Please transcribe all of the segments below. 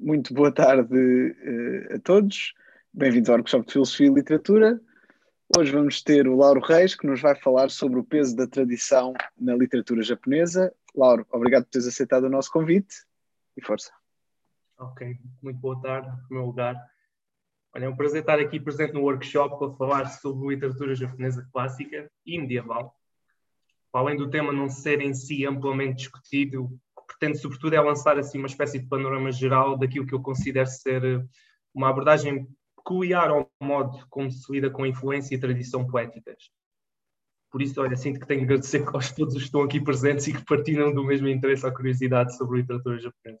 muito boa tarde uh, a todos. Bem-vindos ao Workshop de Filosofia e Literatura. Hoje vamos ter o Lauro Reis, que nos vai falar sobre o peso da tradição na literatura japonesa. Lauro, obrigado por teres aceitado o nosso convite e força. Ok, muito boa tarde, no meu lugar. Olha, é um prazer estar aqui presente no workshop para falar sobre literatura japonesa clássica e medieval. Além do tema não ser em si amplamente discutido, pretende sobretudo é lançar assim uma espécie de panorama geral daquilo que eu considero ser eh, uma abordagem peculiar ao modo como se lida com influência e tradição poéticas. Por isso, olha, sinto que tenho que agradecer a todos os que estão aqui presentes e que partilham do mesmo interesse ou curiosidade sobre literatura japonesa.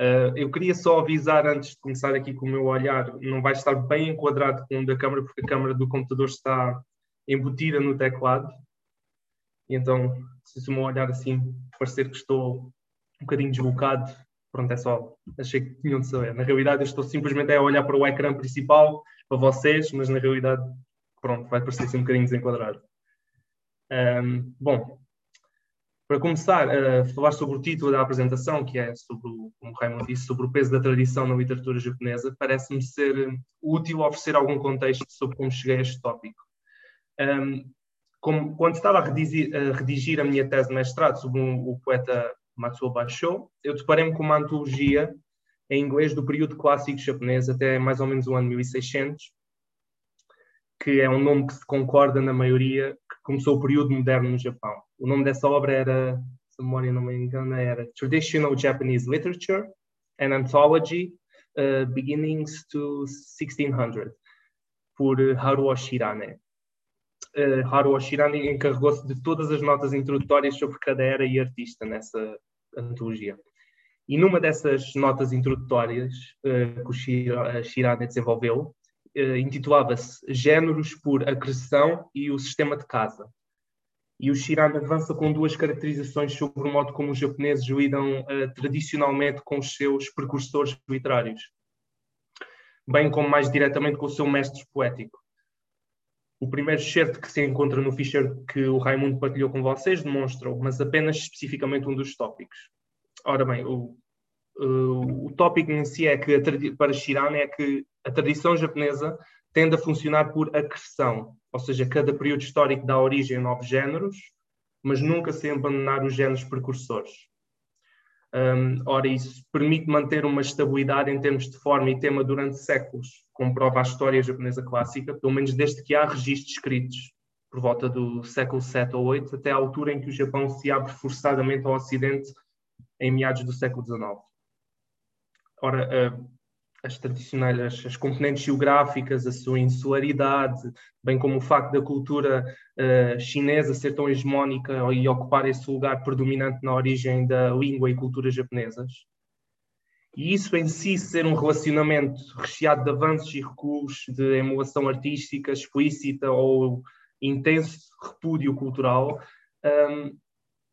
Uh, eu queria só avisar antes de começar aqui com o meu olhar, não vai estar bem enquadrado com o da câmara, porque a câmara do computador está embutida no teclado. Então, se o meu olhar assim parecer que estou um bocadinho deslocado, pronto, é só, achei que tinham de saber. Na realidade, eu estou simplesmente a olhar para o ecrã principal, para vocês, mas na realidade, pronto, vai parecer assim um bocadinho desenquadrado. Um, bom, para começar a falar sobre o título da apresentação, que é sobre, o, como o Raymond disse, sobre o peso da tradição na literatura japonesa, parece-me ser útil oferecer algum contexto sobre como cheguei a este tópico. Um, como, quando estava a redigir, a redigir, a minha tese de mestrado sobre um, o poeta Matsuo Basho, eu deparei-me com uma antologia em inglês do período clássico japonês até mais ou menos o ano 1600, que é um nome que se concorda na maioria, que começou o período moderno no Japão. O nome dessa obra era, se a memória não me engana, era Traditional Japanese Literature, an Anthology, uh, Beginnings to 1600, por Haruo Shirane uh, Haru Oshirani encarregou-se de todas as notas introdutórias sobre cada era e artista nessa antologia. E numa dessas notas introdutórias uh, que o Shirane desenvolveu, uh, intitulava-se Gêneros por Acreção e o Sistema de Casa. E o Shirane avança com duas caracterizações sobre o modo como os japoneses lidam uh, tradicionalmente com os seus precursores literários, bem como mais diretamente com o seu mestre poético. O primeiro excerto que se encontra no ficheiro que o Raimundo partilhou com vocês demonstra, mas apenas especificamente um dos tópicos. Ora bem, o, o, o tópico em si é que, para Shirane, é que a tradição japonesa tende a funcionar por acreção, ou seja, cada período histórico dá origem a novos géneros, mas nunca sem abandonar os géneros precursores. Um, ora, isso permite manter uma estabilidade em termos de forma e tema durante séculos, como prova a história japonesa clássica, pelo menos desde que há registros escritos, por volta do século 7 ou 8, até a altura em que o Japão se abre forçadamente ao Ocidente, em meados do século 19. Ora, uh, as tradicionais, as, componentes geográficas, a sua insularidade, bem como o facto da cultura uh, chinesa ser tão hegemónica e ocupar esse lugar predominante na origem da língua e cultura japonesas. E isso em si ser um relacionamento recheado de avanços e recuos, de emulação artística explícita ou intenso repúdio cultural, um,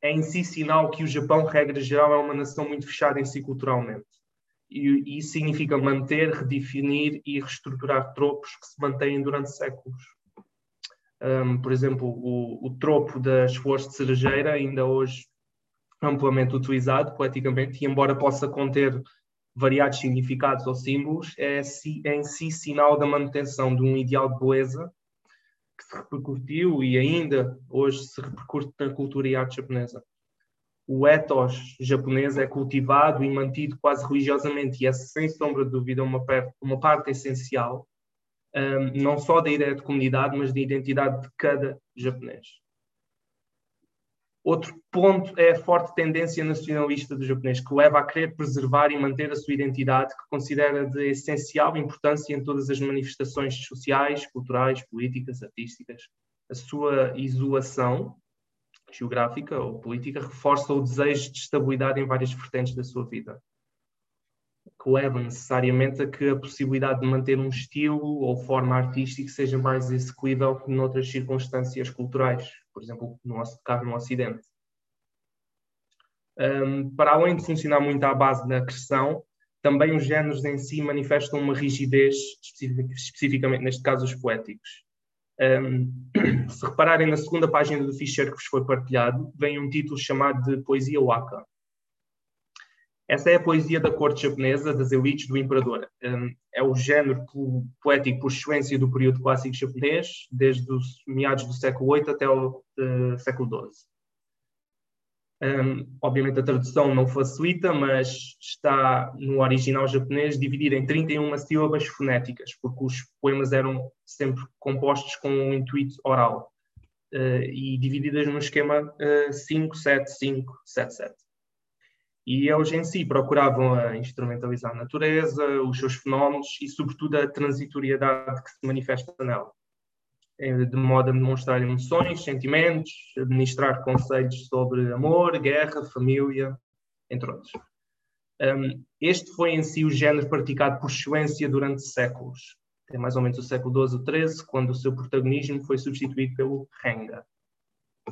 é em si sinal que o Japão, regra geral, é uma nação muito fechada em si culturalmente e, isso significa manter, redefinir e reestruturar tropos que se mantêm durante séculos. Um, por exemplo, o, o tropo das flores de cerejeira, ainda hoje amplamente utilizado poeticamente, e embora possa conter variados significados ou símbolos, é, é em si sinal da manutenção de um ideal de beleza que se repercutiu e ainda hoje se repercute na cultura e arte japonesa o ethos japonês é cultivado e mantido quase religiosamente, e essa, sem sombra de dúvida, é uma, uma parte essencial, um, não só da ideia de comunidade, mas da identidade de cada japonês. Outro ponto é a forte tendência nacionalista do japonês, que leva a querer preservar e manter a sua identidade, que considera de essencial importância em todas as manifestações sociais, culturais, políticas, artísticas. A sua isolação geográfica ou política reforça o desejo de estabilidade em várias vertentes da sua vida, que leva necessariamente a que a possibilidade de manter um estilo ou forma artística seja mais execuível que noutras circunstâncias culturais, por exemplo, no caso no Ocidente. Um, para além de funcionar muito à base da agressão, também os géneros em si manifestam uma rigidez, especificamente neste caso os poéticos. Um, se repararem na segunda página do ficheiro que vos foi partilhado, vem um título chamado de Poesia Waka. Essa é a poesia da corte japonesa, das elites do imperador. Um, é o género poético por excelência do período clássico japonês, desde os meados do século VIII até o uh, século XII. Um, obviamente a tradução não facilita, mas está no original japonês dividido em 31 sílabas fonéticas, porque os poemas eram sempre compostos com um intuito oral uh, e divididas no esquema uh, 5, 7, 5, 7, 7. E eles em si procuravam a instrumentalizar a natureza, os seus fenómenos e, sobretudo, a transitoriedade que se manifesta nela, eh, de modo a demonstrar emoções, sentimentos, administrar conceitos sobre amor, guerra, família, entre outros. Um, este foi em si o género praticado por excelência durante séculos, até mais ou menos o século XII ou XIII, quando o seu protagonismo foi substituído pelo Renga.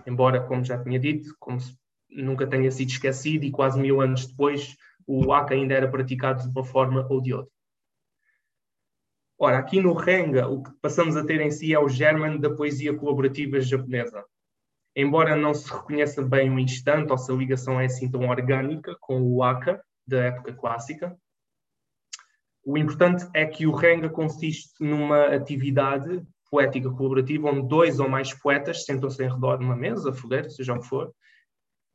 Embora, como já tinha dito, como se nunca tenha sido esquecido e quase mil anos depois o waka ainda era praticado de uma forma ou de outra. Ora, aqui no Renga, o que passamos a ter em si é o germen da poesia colaborativa japonesa. Embora não se reconheça bem o instante, ou se a ligação é assim tão orgânica com o waka da época clássica, o importante é que o Renga consiste numa atividade poética colaborativa onde dois ou mais poetas sentam-se em redor de uma mesa, fogueira, seja o que for,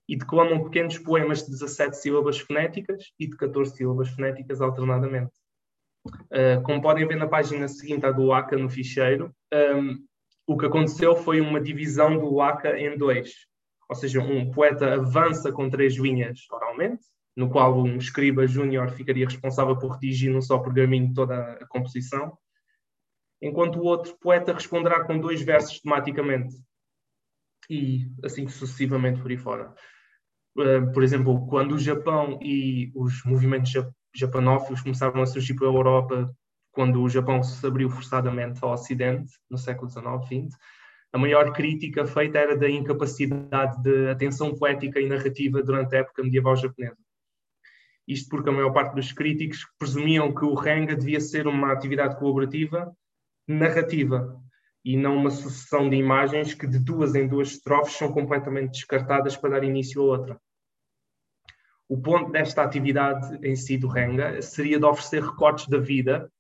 e declamam pequenos poemas de 17 sílabas fonéticas e de 14 sílabas fonéticas alternadamente. Uh, como podem ver na página seguinte, a do ACA no ficheiro, um, o que aconteceu foi uma divisão do ACA em dois. Ou seja, um poeta avança com três linhas oralmente, no qual um escriba júnior ficaria responsável por redigir num só pergaminho toda a composição, enquanto o outro poeta responderá com dois versos tematicamente, e assim sucessivamente por aí fora. Eh, por exemplo, quando o Japão e os movimentos japanófilos começaram a surgir pela Europa, quando o Japão se abriu forçadamente ao Ocidente, no século XIX, XX, a maior crítica feita era da incapacidade de atenção poética e narrativa durante a época medieval japonesa. Isto porque a maior parte dos críticos presumiam que o Renga devia ser uma atividade colaborativa narrativa e não uma sucessão de imagens que de duas em duas estrofes são completamente descartadas para dar início a outra. O ponto desta atividade em si do Renga seria de oferecer recortes da vida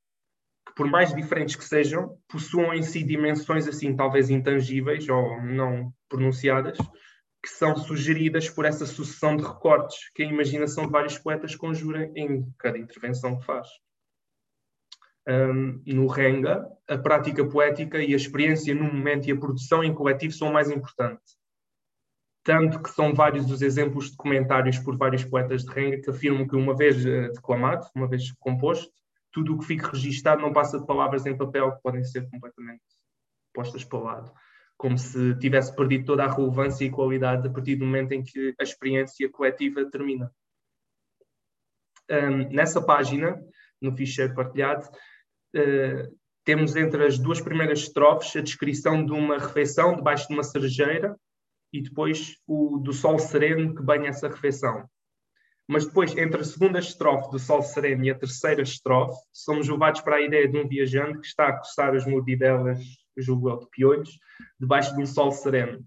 que, por mais diferentes que sejam, possuam em si dimensões assim talvez intangíveis ou não pronunciadas, que são sugeridas por essa sucessão de recortes que a imaginação de vários poetas conjura em cada intervenção que faz. Um, no Renga, a prática poética e a experiência no momento e a produção em coletivo são mais importante tanto que são vários os exemplos de comentários por vários poetas de Renga que afirmam que uma vez uh, declamado, uma vez composto, tudo o que fica registado não passa de palavras em papel que podem ser completamente postas para o lado, como se tivesse perdido toda a relevância e qualidade a partir do momento em que a experiência coletiva termina. Um, nessa página, no ficheiro partilhado, uh, temos entre as duas primeiras estrofes a descrição de uma refeição debaixo de uma cerejeira e depois o do sol sereno que banha essa refeição. Mas depois, entre a segunda estrofe do sol sereno e a terceira estrofe, somos levados para a ideia de um viajante que está a coçar as mordidelas, julgo eu, de piolhos, debaixo de um sol sereno. Ou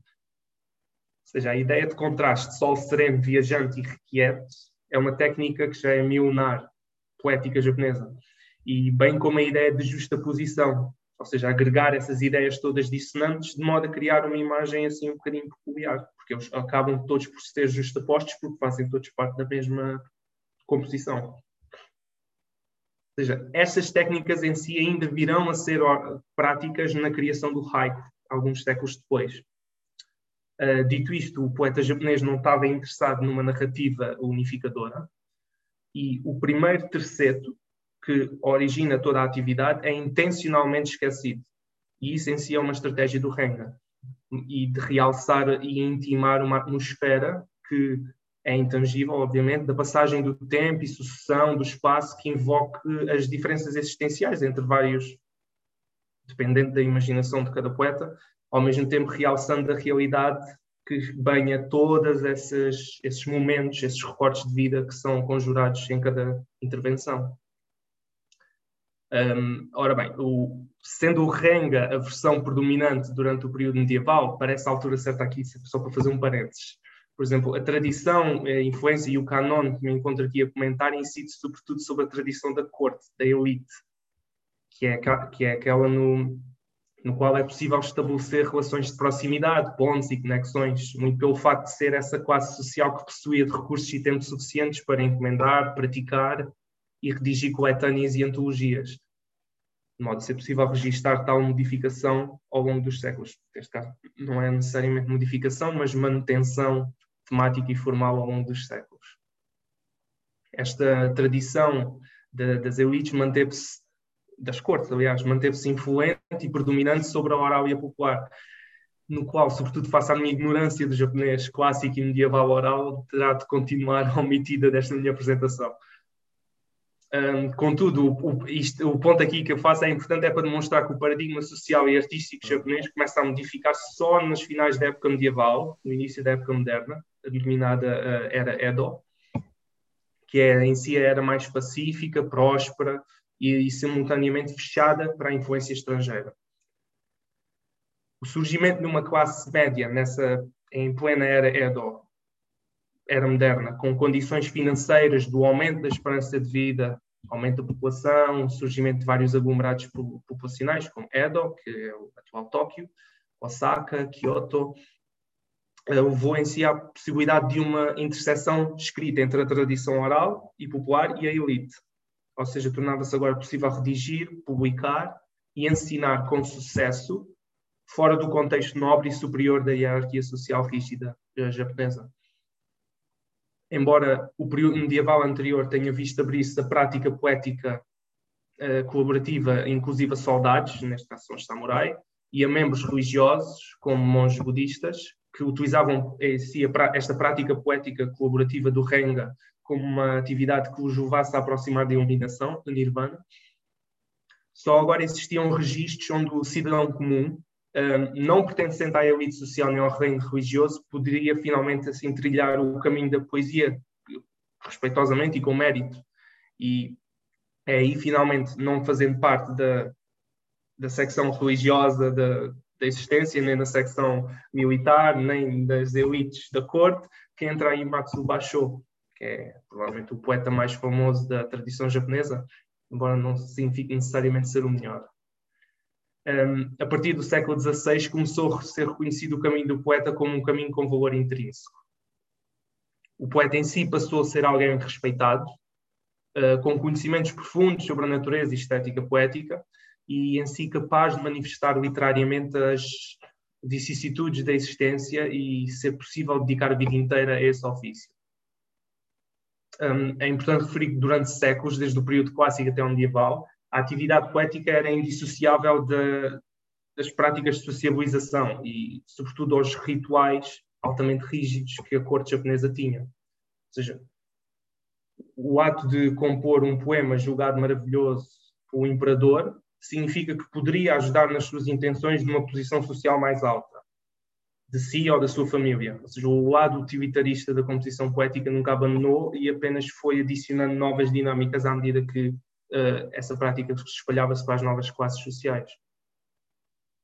seja, a ideia de contraste sol sereno, viajante e requieto é uma técnica que já é milenar, poética japonesa. E bem como a ideia de justaposição, ou seja, agregar essas ideias todas dissonantes de modo a criar uma imagem assim um bocadinho peculiar, porque eles acabam todos por ser justapostos porque fazem todos parte da mesma composição. Ou seja, essas técnicas em si ainda virão a ser práticas na criação do haiku, alguns séculos depois. Uh, dito isto, o poeta japonês não estava interessado numa narrativa unificadora, e o primeiro terceto, que origina toda a atividade é intencionalmente esquecido. E isso em si é uma estratégia do Renga. E de realçar e intimar uma atmosfera que é intangível, obviamente, da passagem do tempo e sucessão do espaço que invoque as diferenças existenciais entre vários, dependendo da imaginação de cada poeta, ao mesmo tempo realçando a realidade que banha todos esses, esses momentos, esses recortes de vida que são conjurados em cada intervenção. Um, ora bem, o, sendo o Renga a versão predominante durante o período medieval, parece a altura certa aqui, só para fazer um parênteses, Por exemplo, a tradição, a influência e o canon que me encontro aqui a comentar incide sobretudo sobre a tradição da corte, da elite, que é, que é aquela no, no qual é possível estabelecer relações de proximidade, pontos e conexões, muito pelo facto de ser essa classe social que possuía de recursos e tempo suficientes para encomendar, praticar e redigir coletâneas e antologias, de modo a ser possível registar tal modificação ao longo dos séculos. Neste caso, não é necessariamente modificação, mas manutenção temática e formal ao longo dos séculos. Esta tradição de, das elites manteve-se, das cortes, aliás, manteve-se influente e predominante sobre a oral popular, no qual, sobretudo face à minha ignorância do japonês clássico e medieval oral, terá de continuar omitida desta minha apresentação. Um, contudo, o, isto, o, ponto aqui que eu faço é importante é para demonstrar que o paradigma social e artístico japonês começa a modificar-se só nos finais da época medieval, no início da época moderna, denominada uh, era Edo, que é, em si era mais pacífica, próspera e, e simultaneamente fechada para a influência estrangeira. O surgimento de uma classe média nessa em plena era Edo era moderna, com condições financeiras do aumento da esperança de vida, aumento da população, surgimento de vários aglomerados populacionais, como Edo, que é o atual Tóquio, Osaka, Kyoto, eh, levou em si a possibilidade de uma interseção escrita entre a tradição oral e popular e a elite. Ou seja, tornava-se agora possível redigir, publicar e ensinar com sucesso fora do contexto nobre e superior da hierarquia social rígida eh, japonesa embora o período medieval anterior tenha visto abrir-se a prática poética uh, colaborativa, inclusive a soldados, neste caso são os samurai, e a membros religiosos, como monges budistas, que utilizavam esta prática poética colaborativa do Renga como uma atividade que os levasse a aproximar da iluminação, do Nirvana. Só agora existiam registros onde o cidadão comum, não pertencendo à elite social nem ao reino religioso, poderia finalmente assim trilhar o caminho da poesia respeitosamente e com mérito. E é aí finalmente não fazendo parte da, da secção religiosa da, da existência, nem da secção militar, nem das elites da corte, que entra aí Matsu Basho, que é provavelmente o poeta mais famoso da tradição japonesa, embora não signifique necessariamente ser o melhor um, a partir do século XVI, começou a ser reconhecido o caminho do poeta como um caminho com valor intrínseco. O poeta em si passou a ser alguém respeitado, uh, com conhecimentos profundos sobre a natureza e estética poética, e em si capaz de manifestar literariamente as vicissitudes da existência e ser possível dedicar a vida inteira a esse ofício. Um, é importante referir que durante séculos, desde o período clássico até o medieval, a atividade poética era indissociável de, das práticas de sociabilização e, sobretudo, aos rituais altamente rígidos que a corte japonesa tinha. Ou seja, o ato de compor um poema julgado maravilhoso pelo imperador significa que poderia ajudar nas suas intenções numa posição social mais alta, de si ou da sua família. Ou seja, o lado utilitarista da composição poética nunca abandonou e apenas foi adicionando novas dinâmicas à medida que essa prática espalhava-se para as novas classes sociais.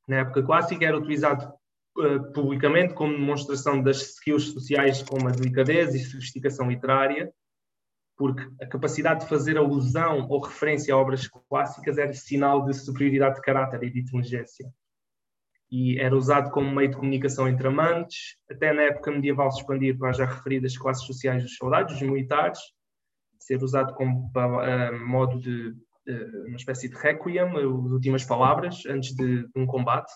Na época clássica era utilizado uh, publicamente como demonstração das skills sociais como a delicadeza e sofisticação literária, porque a capacidade de fazer alusão ou referência a obras clássicas era sinal de superioridade de caráter e de inteligência. E era usado como meio de comunicação entre amantes, até na época medieval se expandir para as já referidas classes sociais dos soldados, dos militares, ser usado como uh, modo de uh, uma espécie de requiem, as últimas palavras antes de, de um combate,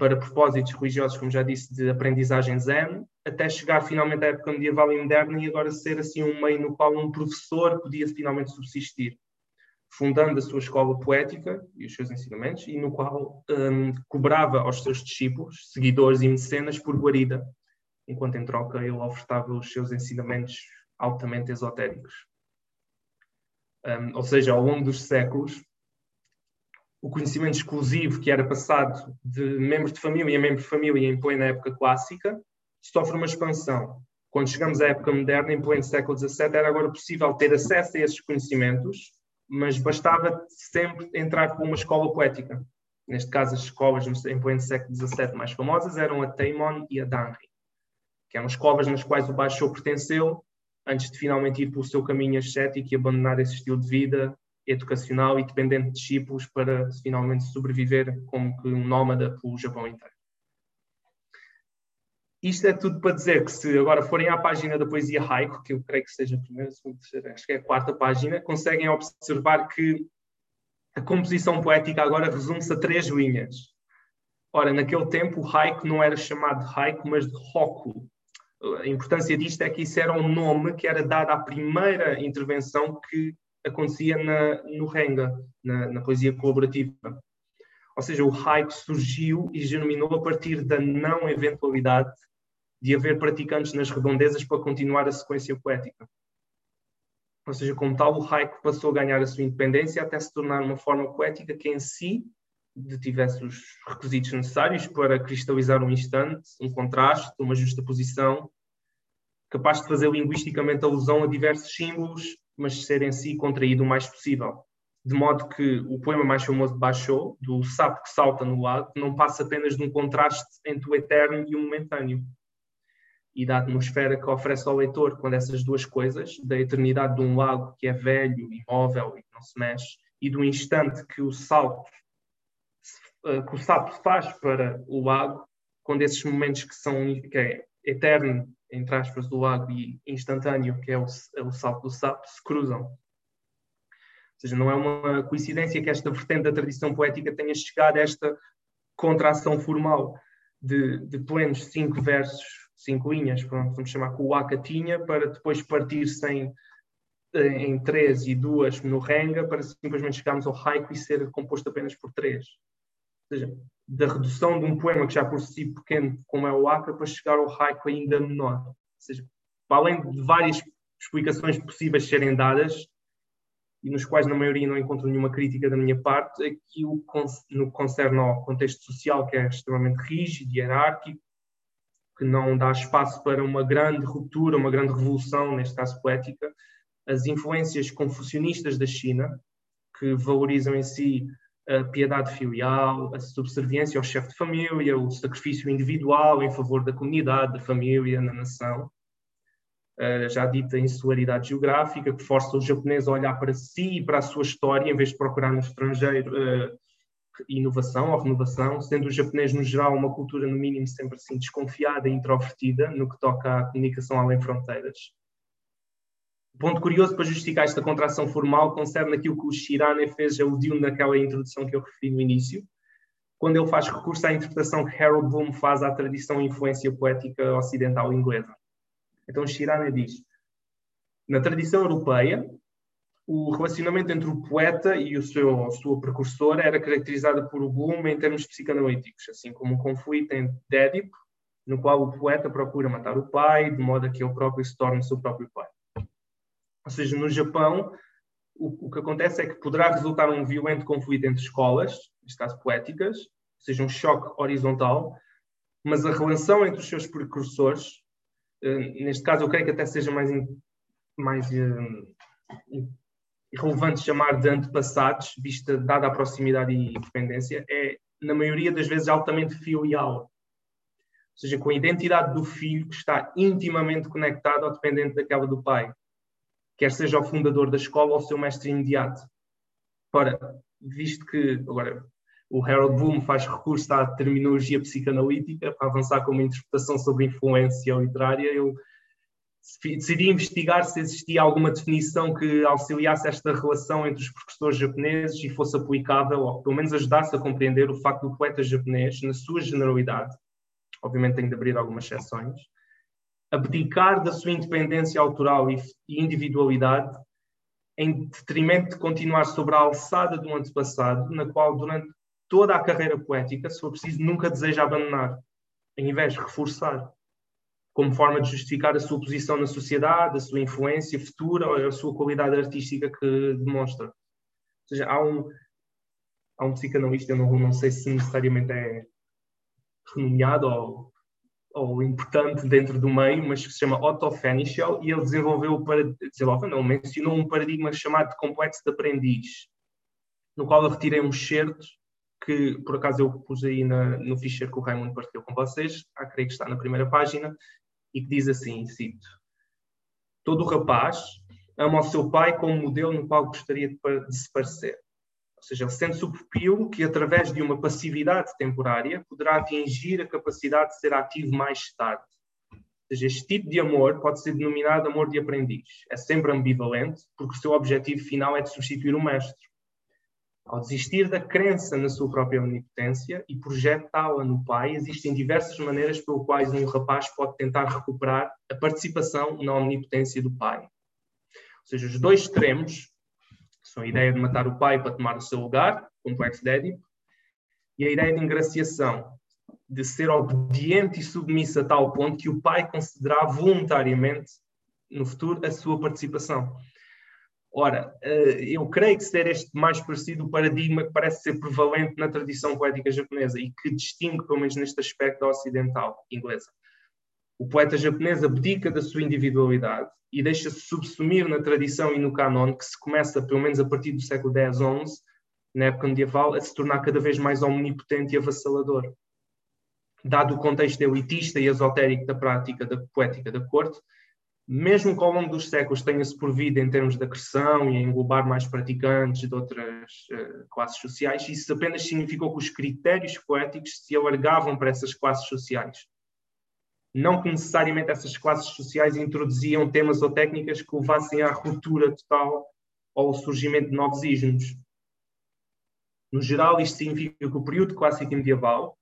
para propósitos religiosos, como já disse, de aprendizagem zen, até chegar finalmente à época medieval e moderna e agora ser assim um meio no qual um professor podia finalmente subsistir, fundando a sua escola poética e os seus ensinamentos, e no qual um, cobrava aos seus discípulos, seguidores e mecenas por guarida, enquanto em troca ele ofertava os seus ensinamentos altamente esotéricos. Um, ou seja, ao longo dos séculos, o conhecimento exclusivo que era passado de membro de família a membro de família em plena época clássica sofre uma expansão. Quando chegamos à época moderna, em pleno século XVII, era agora possível ter acesso a esses conhecimentos, mas bastava sempre entrar por uma escola poética. Neste caso, as escolas em pleno século XVII mais famosas eram a Taimon e a Danri. que eram as covas nas quais o Baixo pertenceu, antes de finalmente ir pelo seu caminho ascético e abandonar esse estilo de vida educacional e dependente de discípulos para finalmente sobreviver como que um nómada pelo Japão inteiro. Isto é tudo para dizer que se agora forem à página da poesia haiku, que eu creio que seja a primeira, segunda, terceira, acho que é a quarta página, conseguem observar que a composição poética agora resume-se a três linhas. Ora, naquele tempo o haiku não era chamado de haiku, mas de hoku. A importância disto é que isso era um nome que era dado à primeira intervenção que acontecia na, no Renga, na, na poesia colaborativa. Ou seja, o haiku surgiu e germinou a partir da não eventualidade de haver praticantes nas redondezas para continuar a sequência poética. Ou seja, como tal, o haiku passou a ganhar a sua independência até se tornar uma forma poética que em si tivesse os requisitos necessários para cristalizar um instante, um contraste, uma justa posição, capaz de fazer linguisticamente alusão a diversos símbolos, mas ser em si contraído o mais possível. De modo que o poema mais famoso de Basho, do sapo que salta no lago, não passa apenas de um contraste entre o eterno e o momentâneo. E da atmosfera que oferece ao leitor, quando essas duas coisas, da eternidade de um lago que é velho, imóvel e que não se mexe, e do instante que o salto eh, que o sapo faz para o lago, quando esses momentos que são que é eterno, entre aspas, do lago e instantâneo, que é o, é o salto do sapo, se cruzam. Ou seja, não é uma coincidência que esta vertente da tradição poética tenha chegado a esta contração formal de, de plenos cinco versos, cinco linhas, pronto, vamos chamar que o Waka tinha, para depois partir-se em, em três e duas no Renga, para simplesmente chegarmos ao haiku e ser composto apenas por três seja, da redução de um poema que já por si pequeno, como é o Acre, para chegar ao haiku ainda menor. Ou seja, para além de várias explicações possíveis serem dadas, e nos quais na maioria não encontro nenhuma crítica da minha parte, aquilo no que concerne ao contexto social, que é extremamente rígido e hierárquico, que não dá espaço para uma grande ruptura, uma grande revolução, neste caso poética, as influências confucionistas da China, que valorizam em si a piedade filial, a subserviência ao chefe de família, o sacrifício individual em favor da comunidade, da família, na nação. Uh, já dita insularidade geográfica, que força o japonês a olhar para si e para a sua história, em vez de procurar no estrangeiro uh, inovação ou renovação, sendo o japonês, no geral, uma cultura, no mínimo, sempre assim desconfiada e introvertida no que toca à comunicação além fronteiras ponto curioso para justificar esta contração formal concerne aquilo que o Shirane fez, aludiu naquela introdução que eu referi no início, quando ele faz recurso à interpretação que Harold Bloom faz à tradição e influência poética ocidental inglesa. Então Shirane diz, na tradição europeia, o relacionamento entre o poeta e o seu, a sua precursora era caracterizado por Bloom em termos psicanalíticos, assim como um conflito entre Édipo, no qual o poeta procura matar o pai, de modo a que ele próprio se torne seu próprio pai. Ou seja, no Japão, o, o, que acontece é que poderá resultar um violento conflito entre escolas, neste caso poéticas, ou seja, um choque horizontal, mas a relação entre os seus precursores, eh, neste caso eu creio que até seja mais, mais eh, irrelevante chamar de antepassados, vista dada a proximidade e dependência, é na maioria das vezes altamente filial. Ou seja, com a identidade do filho que está intimamente conectada ou dependente daquela do pai quer seja o fundador da escola ou o seu mestre imediato. Ora, visto que agora o Harold Bloom faz recurso à terminologia psicanalítica para avançar com uma interpretação sobre influência literária, eu decidi investigar se existia alguma definição que auxiliasse esta relação entre os professores japoneses e fosse aplicável, ou pelo menos ajudasse a compreender o facto do poeta japonês, na sua generalidade, obviamente tem de abrir algumas exceções, abdicar da sua independência autoral e individualidade em detrimento de continuar sobre a alçada um antepassado, na qual, durante toda a carreira poética, se for preciso, nunca deseja abandonar, em vez de reforçar, como forma de justificar a sua posição na sociedade, a sua influência futura ou a sua qualidade artística que demonstra. Ou seja, há um, há um psicanalista, eu não, não sei se necessariamente é renomeado ou ou importante dentro do meio, mas que se chama Otto Fenichel, e ele desenvolveu, para, desenvolveu, não, mencionou um paradigma chamado de complexo de aprendiz, no qual eu retirei um excerto que, por acaso, eu pus aí na, no ficheiro que o Raimundo partilhou com vocês, ah, creio que está na primeira página, e que diz assim, cito, Todo rapaz ama o seu pai como modelo no qual gostaria de, de se parecer. Ou seja, sente-se o pupilo que, através de uma passividade temporária, poderá atingir a capacidade de ser ativo mais tarde. Ou seja, este tipo de amor pode ser denominado amor de aprendiz. É sempre ambivalente, porque o seu objetivo final é de substituir o mestre. Ao desistir da crença na sua própria onipotência e projetá-la no pai, existem diversas maneiras pelas quais um rapaz pode tentar recuperar a participação na onipotência do pai. Ou seja, os dois extremos são a ideia de matar o pai para tomar o seu lugar, complexo de Édipo, e a ideia de ingraciação, de ser obediente e submissa a tal ponto que o pai concederá voluntariamente, no futuro, a sua participação. Ora, eh, eu creio que ser este mais parecido paradigma que parece ser prevalente na tradição poética japonesa e que distingue, pelo menos neste aspecto, a ocidental inglesa. O poeta japonês abdica da sua individualidade e deixa-se subsumir na tradição e no canon que se começa, pelo menos a partir do século X, XI, na época medieval, a se tornar cada vez mais omnipotente e avassalador. Dado o contexto elitista e esotérico da prática da poética da corte, mesmo que ao longo dos séculos tenha-se provido em termos de acreção e englobar mais praticantes de outras uh, classes sociais, isso apenas significou que os critérios poéticos se alargavam para essas classes sociais. Não que necessariamente essas classes sociais introduziam temas ou técnicas que levassem à ruptura total ou ao surgimento de novos ismos. No geral, isto significa que o período clássico medieval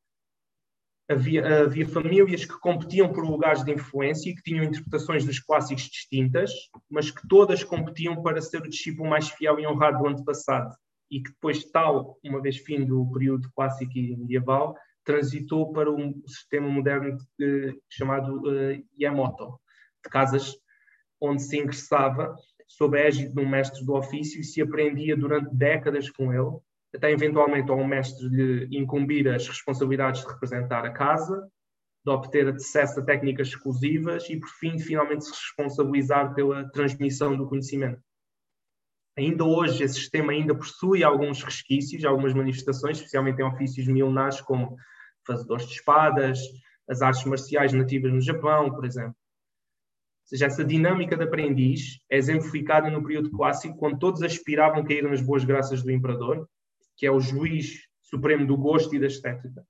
havia, havia famílias que competiam por lugares de influência e que tinham interpretações dos clássicos distintas, mas que todas competiam para ser o discípulo mais fiel e honrado do antepassado. E que depois, tal, uma vez fim do período clássico e medieval, transitou para um sistema moderno eh, chamado uh, Yamato, de casas onde se ingressava sob a égide de um mestre do ofício e se aprendia durante décadas com ele, até eventualmente ao mestre lhe incumbir as responsabilidades de representar a casa, de obter acesso a técnicas exclusivas e, por fim, finalmente se responsabilizar pela transmissão do conhecimento. Ainda hoje, esse sistema ainda possui alguns resquícios, algumas manifestações, especialmente em ofícios milenares, como fazedores de espadas, as artes marciais nativas no Japão, por exemplo. Ou seja, essa dinâmica de aprendiz é exemplificada no período clássico, quando todos aspiravam a cair nas boas graças do imperador, que é o juiz supremo do gosto e da estética,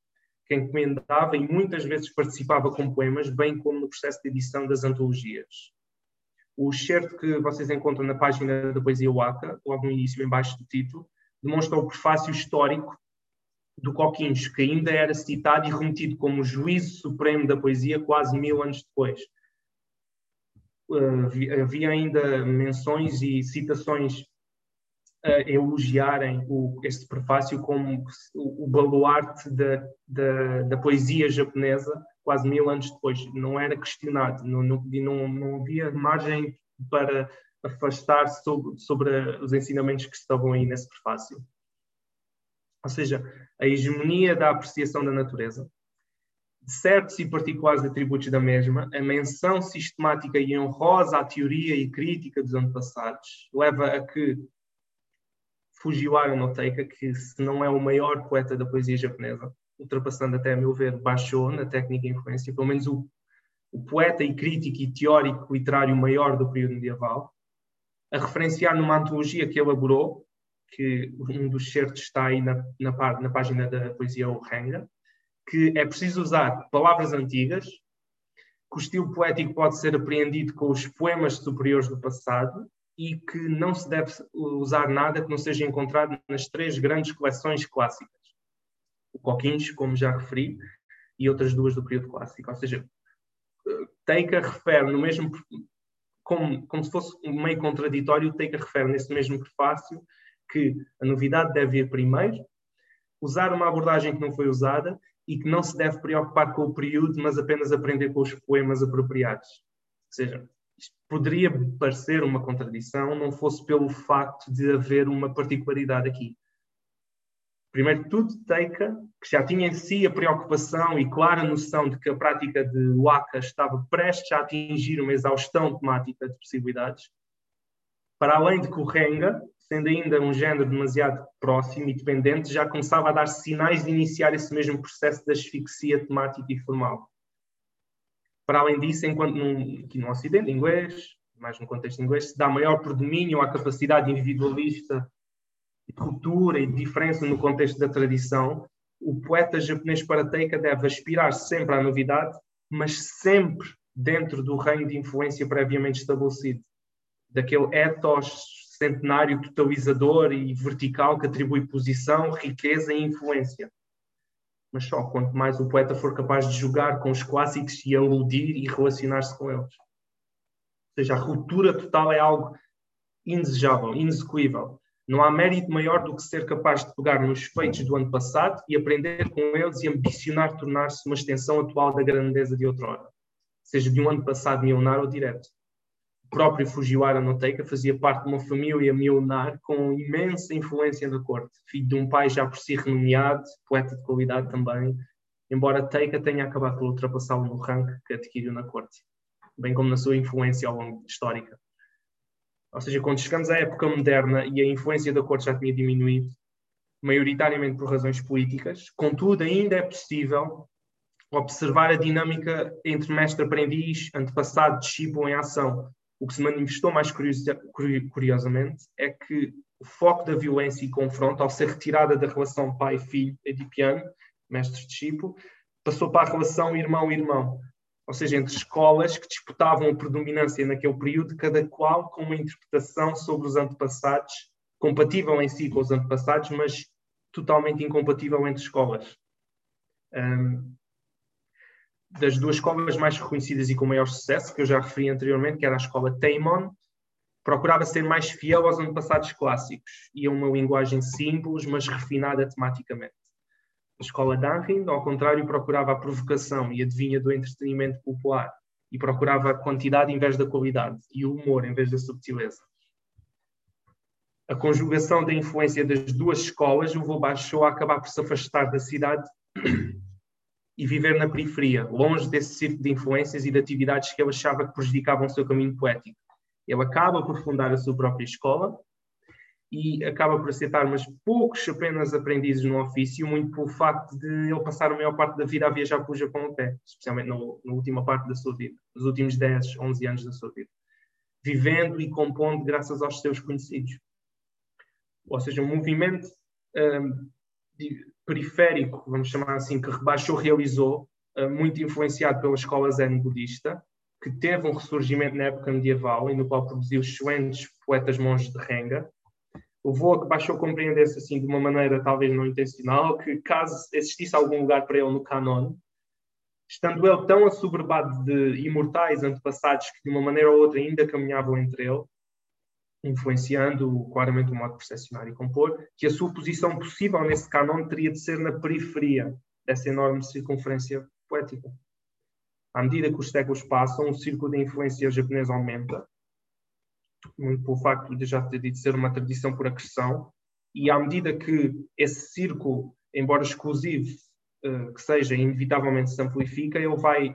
que encomendava e muitas vezes participava com poemas, bem como no processo de edição das antologias. O excerto que vocês encontram na página da Poesia Waka, logo no início, embaixo do título, demonstra o prefácio histórico do Coquinhos, que ainda era citado e remetido como juízo supremo da poesia quase mil anos depois. Uh, havia ainda menções e citações a elogiarem o, este prefácio como o, o baluarte da, da, da, poesia japonesa quase mil anos depois. Não era questionado, não, não, não, havia margem para afastar-se sobre, sobre os ensinamentos que estavam aí nesse prefácio. Ou seja, a hegemonia da apreciação da natureza, de certos e particulares atributos da mesma, a menção sistemática e honrosa à teoria e crítica dos antepassados, leva a que Fujiwara no Teika, que se não é o maior poeta da poesia japonesa, ultrapassando até a meu ver Basho na técnica e influência, pelo menos o, o poeta e crítico e teórico literário maior do período medieval, a referenciar numa antologia que elaborou, que um dos certos está aí na, na, na página da poesia Orenga, que é preciso usar palavras antigas, que o estilo poético pode ser apreendido com os poemas superiores do passado e que não se deve usar nada que não seja encontrado nas três grandes coleções clássicas. O Coquins, como já referi, e outras duas do período clássico. Ou seja, Teika refere no mesmo, como, como se fosse meio contraditório, Teika refere nesse mesmo prefácio que a novidade deve vir primeiro, usar uma abordagem que não foi usada e que não se deve preocupar com o período, mas apenas aprender com os poemas apropriados. Ou seja, isto poderia parecer uma contradição, não fosse pelo facto de haver uma particularidade aqui. Primeiro de tudo, Teika, que já tinha em si a preocupação e clara noção de que a prática de Waka estava prestes a atingir uma exaustão temática de possibilidades, para além de que o Renga, sendo ainda um género demasiado próximo e dependente, já começava a dar sinais de iniciar esse mesmo processo de asfixia temática e formal. Para além disso, enquanto num, aqui no Ocidente, inglês, mais no contexto inglês, se dá maior predomínio à capacidade individualista de ruptura e de diferença no contexto da tradição, o poeta japonês Parateika deve aspirar sempre à novidade, mas sempre dentro do reino de influência previamente estabelecido, daquele ethos centenário totalizador e vertical que atribui posição, riqueza e influência. Mas só quanto mais o poeta for capaz de jogar com os clássicos e aludir e relacionar-se com eles. Ou seja, a ruptura total é algo indesejável, inexecuível. Não há mérito maior do que ser capaz de pegar nos feitos do ano passado e aprender com eles e ambicionar tornar-se uma extensão atual da grandeza de outrora, seja de um ano passado milenar ou direto. Próprio Fujiwara no Teika fazia parte de uma família milenar com imensa influência da corte, filho de um pai já por si renomeado, poeta de qualidade também, embora Teika tenha acabado por ultrapassá-lo no rank que adquiriu na corte, bem como na sua influência ao longo histórica. Ou seja, quando chegamos à época moderna e a influência da corte já tinha diminuído, maioritariamente por razões políticas, contudo, ainda é possível observar a dinâmica entre mestre-aprendiz, antepassado, discípulo em ação. O que se manifestou mais curiosamente é que o foco da violência e confronto, ao ser retirada da relação pai-filho edipiano, mestre-discípulo, passou para a relação irmão-irmão, ou seja, entre escolas que disputavam a predominância naquele período, cada qual com uma interpretação sobre os antepassados, compatível em si com os antepassados, mas totalmente incompatível entre escolas. Um, das duas escolas mais reconhecidas e com maior sucesso, que eu já referi anteriormente, que era a escola Taimon, procurava ser mais fiel aos antepassados clássicos e a uma linguagem simples, mas refinada tematicamente. A escola Danrin, ao contrário, procurava a provocação e adivinha do entretenimento popular e procurava a quantidade em vez da qualidade e o humor em vez da subtileza. A conjugação da influência das duas escolas levou Basho a acabar por se afastar da cidade e viver na periferia, longe desse círculo de influências e de atividades que ele achava que prejudicavam o seu caminho poético. Ele acaba por fundar a sua própria escola, e acaba por aceitar, mas poucos apenas aprendizes no ofício, muito pelo facto de ele passar a maior parte da vida a viajar pelo Japão a pé, especialmente no, na última parte da sua vida, nos últimos 10, 11 anos da sua vida, vivendo e compondo graças aos seus conhecidos. Ou seja, um movimento um, periférico, vamos chamar assim, que Rebachou realizou, uh, muito influenciado pela escola zen budista, que teve um ressurgimento na época medieval e no qual produziu excelentes poetas monges de Renga, levou a que Baixou compreendesse assim de uma maneira talvez não intencional que caso existisse algum lugar para ele no canon, estando ele tão assoberbado de imortais antepassados que de uma maneira ou outra ainda caminhavam entre ele, influenciando claramente o modo de percepcionar e compor, que a sua posição possível nesse canon teria de ser na periferia dessa enorme circunferência poética. À medida que os séculos passam, o círculo de influência japonesa aumenta muito pelo facto de já ter dito ser uma tradição por acreção, e à medida que esse círculo, embora exclusivo uh, que seja, inevitavelmente se amplifica, ele vai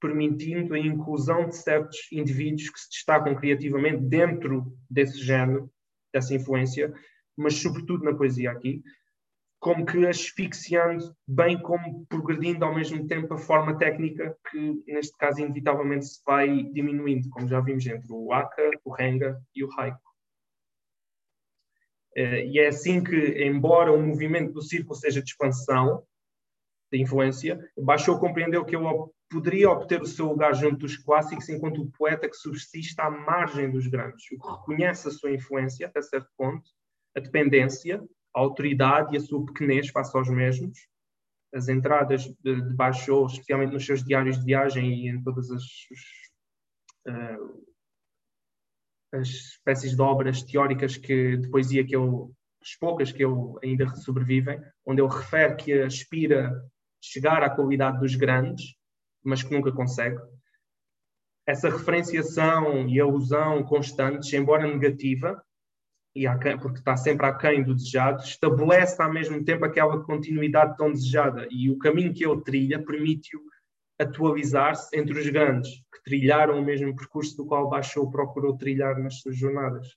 permitindo a inclusão de certos indivíduos que se destacam criativamente dentro desse género, dessa influência, mas sobretudo na poesia aqui, como que asfixiando, bem como progredindo ao mesmo tempo a forma técnica que, neste caso, inevitavelmente se vai diminuindo, como já vimos entre o Aka, o Renga e o Haiku. Eh, e é assim que, embora o movimento do círculo seja de expansão, de influência, Baixou compreendeu que ele poderia obter o seu lugar junto dos clássicos enquanto o poeta que subsiste à margem dos grandes, o que reconhece a sua influência até certo ponto, a dependência, a autoridade e a sua pequenez face aos mesmos. As entradas de, de especialmente nos seus diários de viagem e em todas as, uh, as espécies de obras teóricas que, de poesia que ele, as poucas que ele ainda sobrevivem, onde ele refere que aspira chegar à qualidade dos grandes, mas que nunca consegue. Essa referenciação e alusão constantes, embora negativa, e porque está sempre aquém do desejado, estabelece ao mesmo tempo aquela continuidade tão desejada e o caminho que ele trilha permite-o atualizar-se entre os grandes, que trilharam o mesmo percurso do qual Baixou procurou trilhar nas suas jornadas.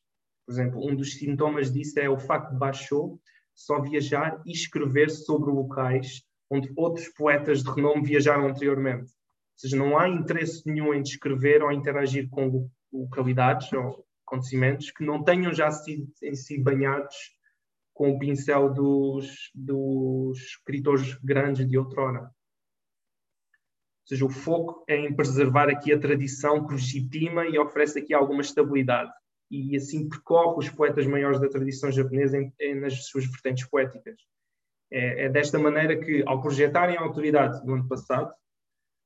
Por exemplo, um dos sintomas disso é o facto de Baixou só viajar e escrever sobre locais onde outros poetas de renome viajaram anteriormente. seja, não há interesse nenhum em descrever ou interagir com localidades ou acontecimentos que não tenham já sido em si banhados com o pincel dos, dos escritores grandes de outrora. Ou seja, o foco é em preservar aqui a tradição que legitima e oferece aqui alguma estabilidade e assim percorre os poetas maiores da tradição japonesa em, em, nas suas vertentes poéticas. É, é, desta maneira que, ao projetarem a autoridade do ano passado,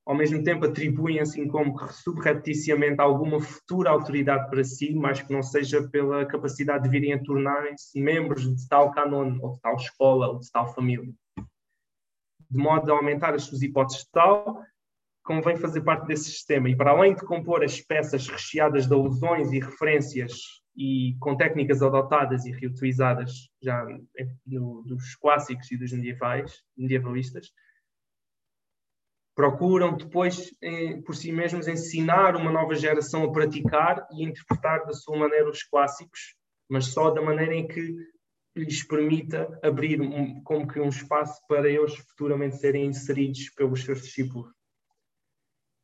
ao mesmo tempo atribuem assim como subrepticiamente alguma futura autoridade para si, mas que não seja pela capacidade de virem a tornarem-se membros de tal canon, ou de tal escola, ou de tal família. De modo a aumentar as suas hipóteses de tal, convém fazer parte desse sistema. E para além de compor as peças recheadas de alusões e referências e com técnicas adotadas e reutilizadas já no, dos clássicos e dos medievais, medievalistas, procuram depois, eh, por si mesmos, ensinar uma nova geração a praticar e interpretar da sua maneira os clássicos, mas só da maneira em que lhes permita abrir um, como que um espaço para eles futuramente serem inseridos pelos seus discípulos.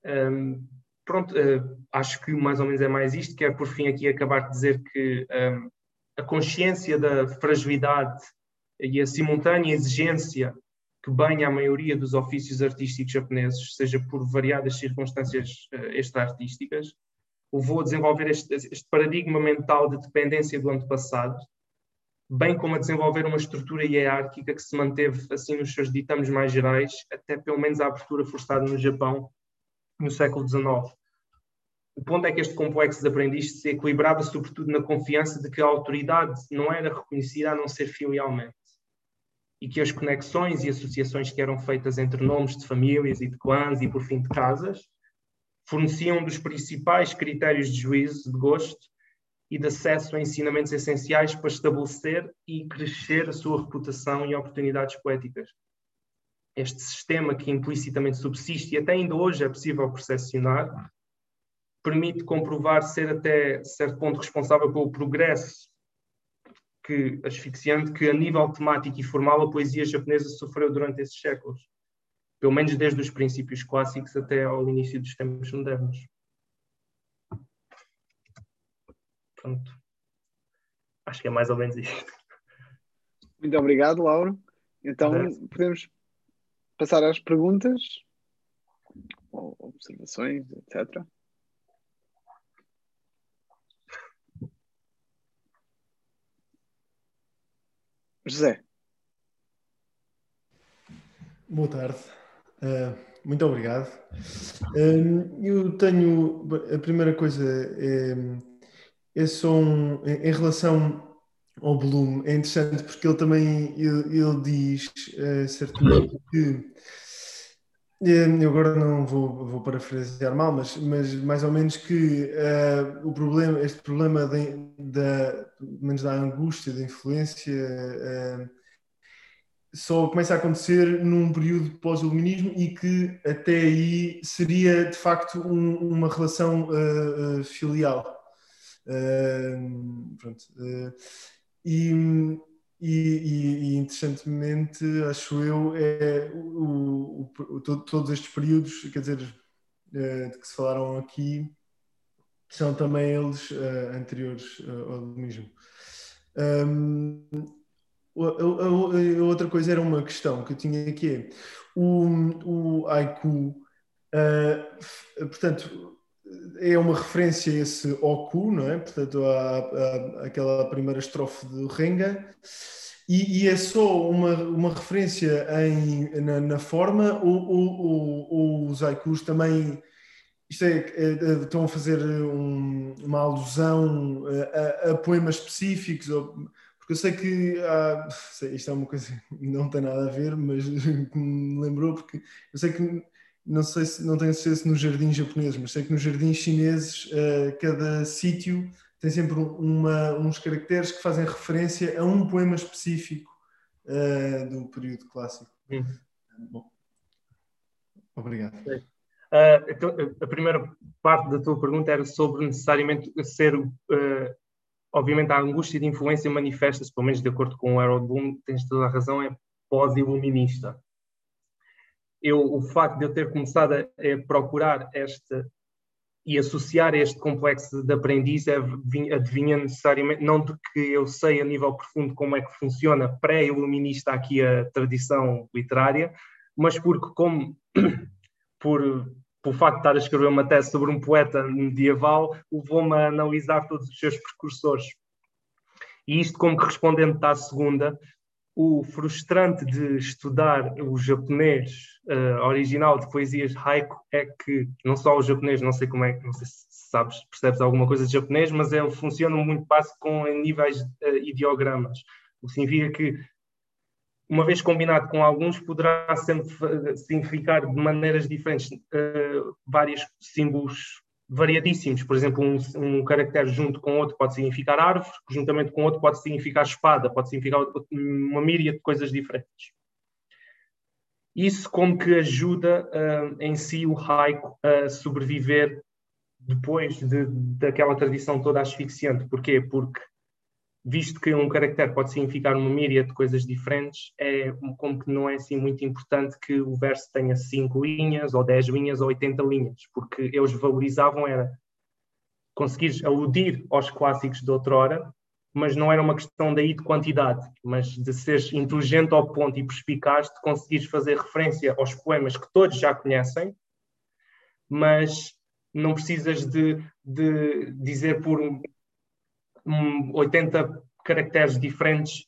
Um, pronto, uh, acho que mais ou menos é mais isto. Quero por fim aqui acabar de dizer que um, a consciência da fragilidade e a simultânea exigência que banha a maioria dos ofícios artísticos japoneses, seja por variadas circunstâncias uh, extra-artísticas, levou a desenvolver este, este, paradigma mental de dependência do antepassado, bem como a desenvolver uma estrutura hierárquica que se manteve assim nos seus ditames mais gerais, até pelo menos a abertura forçada no Japão no século XIX. O ponto é que este complexo de aprendiz se equilibrava sobretudo na confiança de que a autoridade não era reconhecida a não ser filialmente e que as conexões e associações que eram feitas entre nomes de famílias e de clãs e, por fim, de casas, forneciam um dos principais critérios de juízo, de gosto e de acesso a ensinamentos essenciais para estabelecer e crescer a sua reputação e oportunidades poéticas. Este sistema que implicitamente subsiste e até ainda hoje é possível percepcionar, permite comprovar ser até certo ponto responsável pelo progresso que, asfixiante que, a nível temático e formal, a poesia japonesa sofreu durante esses séculos, pelo menos desde os princípios clássicos até ao início dos tempos modernos. Pronto. Acho que é mais ou menos isto. Muito obrigado, Lauro. Então, podemos passar às perguntas, ou observações, etc. José. Boa tarde. Uh, muito obrigado. Uh, eu tenho. A primeira coisa é, é só um, em relação ao Bloom, é interessante porque ele também ele, ele diz uh, certamente que eu agora não vou, vou parafrasear mal, mas, mas mais ou menos que uh, o problema, este problema da, menos da angústia, da influência, uh, só começa a acontecer num período pós-iluminismo e que até aí seria de facto um, uma relação uh, filial. pronto. E e, e, interessantemente, acho eu, é o, o, o, todos estes períodos, quer dizer, uh, de que se falaram aqui, são também eles uh, anteriores uh, ao mesmo. Um, a, outra coisa era uma questão que eu tinha aqui é o, o haiku, portanto, é uma referência a esse Oku, não é? Portanto, a, aquela primeira estrofe do Renga, e, e, é só uma, uma referência em, na, na forma, ou, ou, ou, ou, os haikus também isto é, é, é estão a fazer um, uma alusão a, a, poemas específicos, porque eu sei que há, sei, isto é uma coisa que não tem nada a ver, mas me lembrou, porque eu sei que não sei se não tenho certeza se nos jardins japoneses, mas sei que nos jardins chineses uh, cada sítio tem sempre uma, uns caracteres que fazem referência a um poema específico uh, do período clássico. Uhum. Bom, obrigado. Uh, então, a primeira parte da tua pergunta era sobre necessariamente ser, obviamente, a angústia de influência manifesta-se, pelo menos de acordo com o Harold Bloom, tens toda a razão, é pós-iluminista eu, o facto de eu ter começado a, a procurar esta e associar este complexo de aprendiz adivinha necessariamente, não de que eu sei a nível profundo como é que funciona pré-iluminista aqui a tradição literária, mas porque como por, por facto de estar a escrever uma tese sobre um poeta medieval, levou-me a analisar todos os seus precursores. E isto como que à segunda, o frustrante de estudar o japonês uh, original de poesias haiku é que não só o japonês, não sei como é, não sei se sabes, percebes alguma coisa de japonês, mas ele funciona muito básico com níveis uh, ideogramas. O que significa que uma vez combinado com alguns, poderá sempre significar de maneiras diferentes uh, vários símbolos variadíssimos. Por exemplo, um, um caractere junto com outro pode significar árvore, juntamente com outro pode significar espada, pode significar uma míria de coisas diferentes. Isso como que ajuda uh, em si o haiku a sobreviver depois de, daquela tradição toda asfixiante. Porquê? Porque visto que um caractere pode significar uma míria de coisas diferentes, é como que não é assim muito importante que o verso tenha 5 linhas, ou 10 linhas, ou 80 linhas, porque eles valorizavam era conseguires aludir aos clássicos de outrora, mas não era uma questão daí de quantidade, mas de seres inteligente ao ponto e perspicaz de conseguires fazer referência aos poemas que todos já conhecem, mas não precisas de, de dizer por um, 80 caracteres diferentes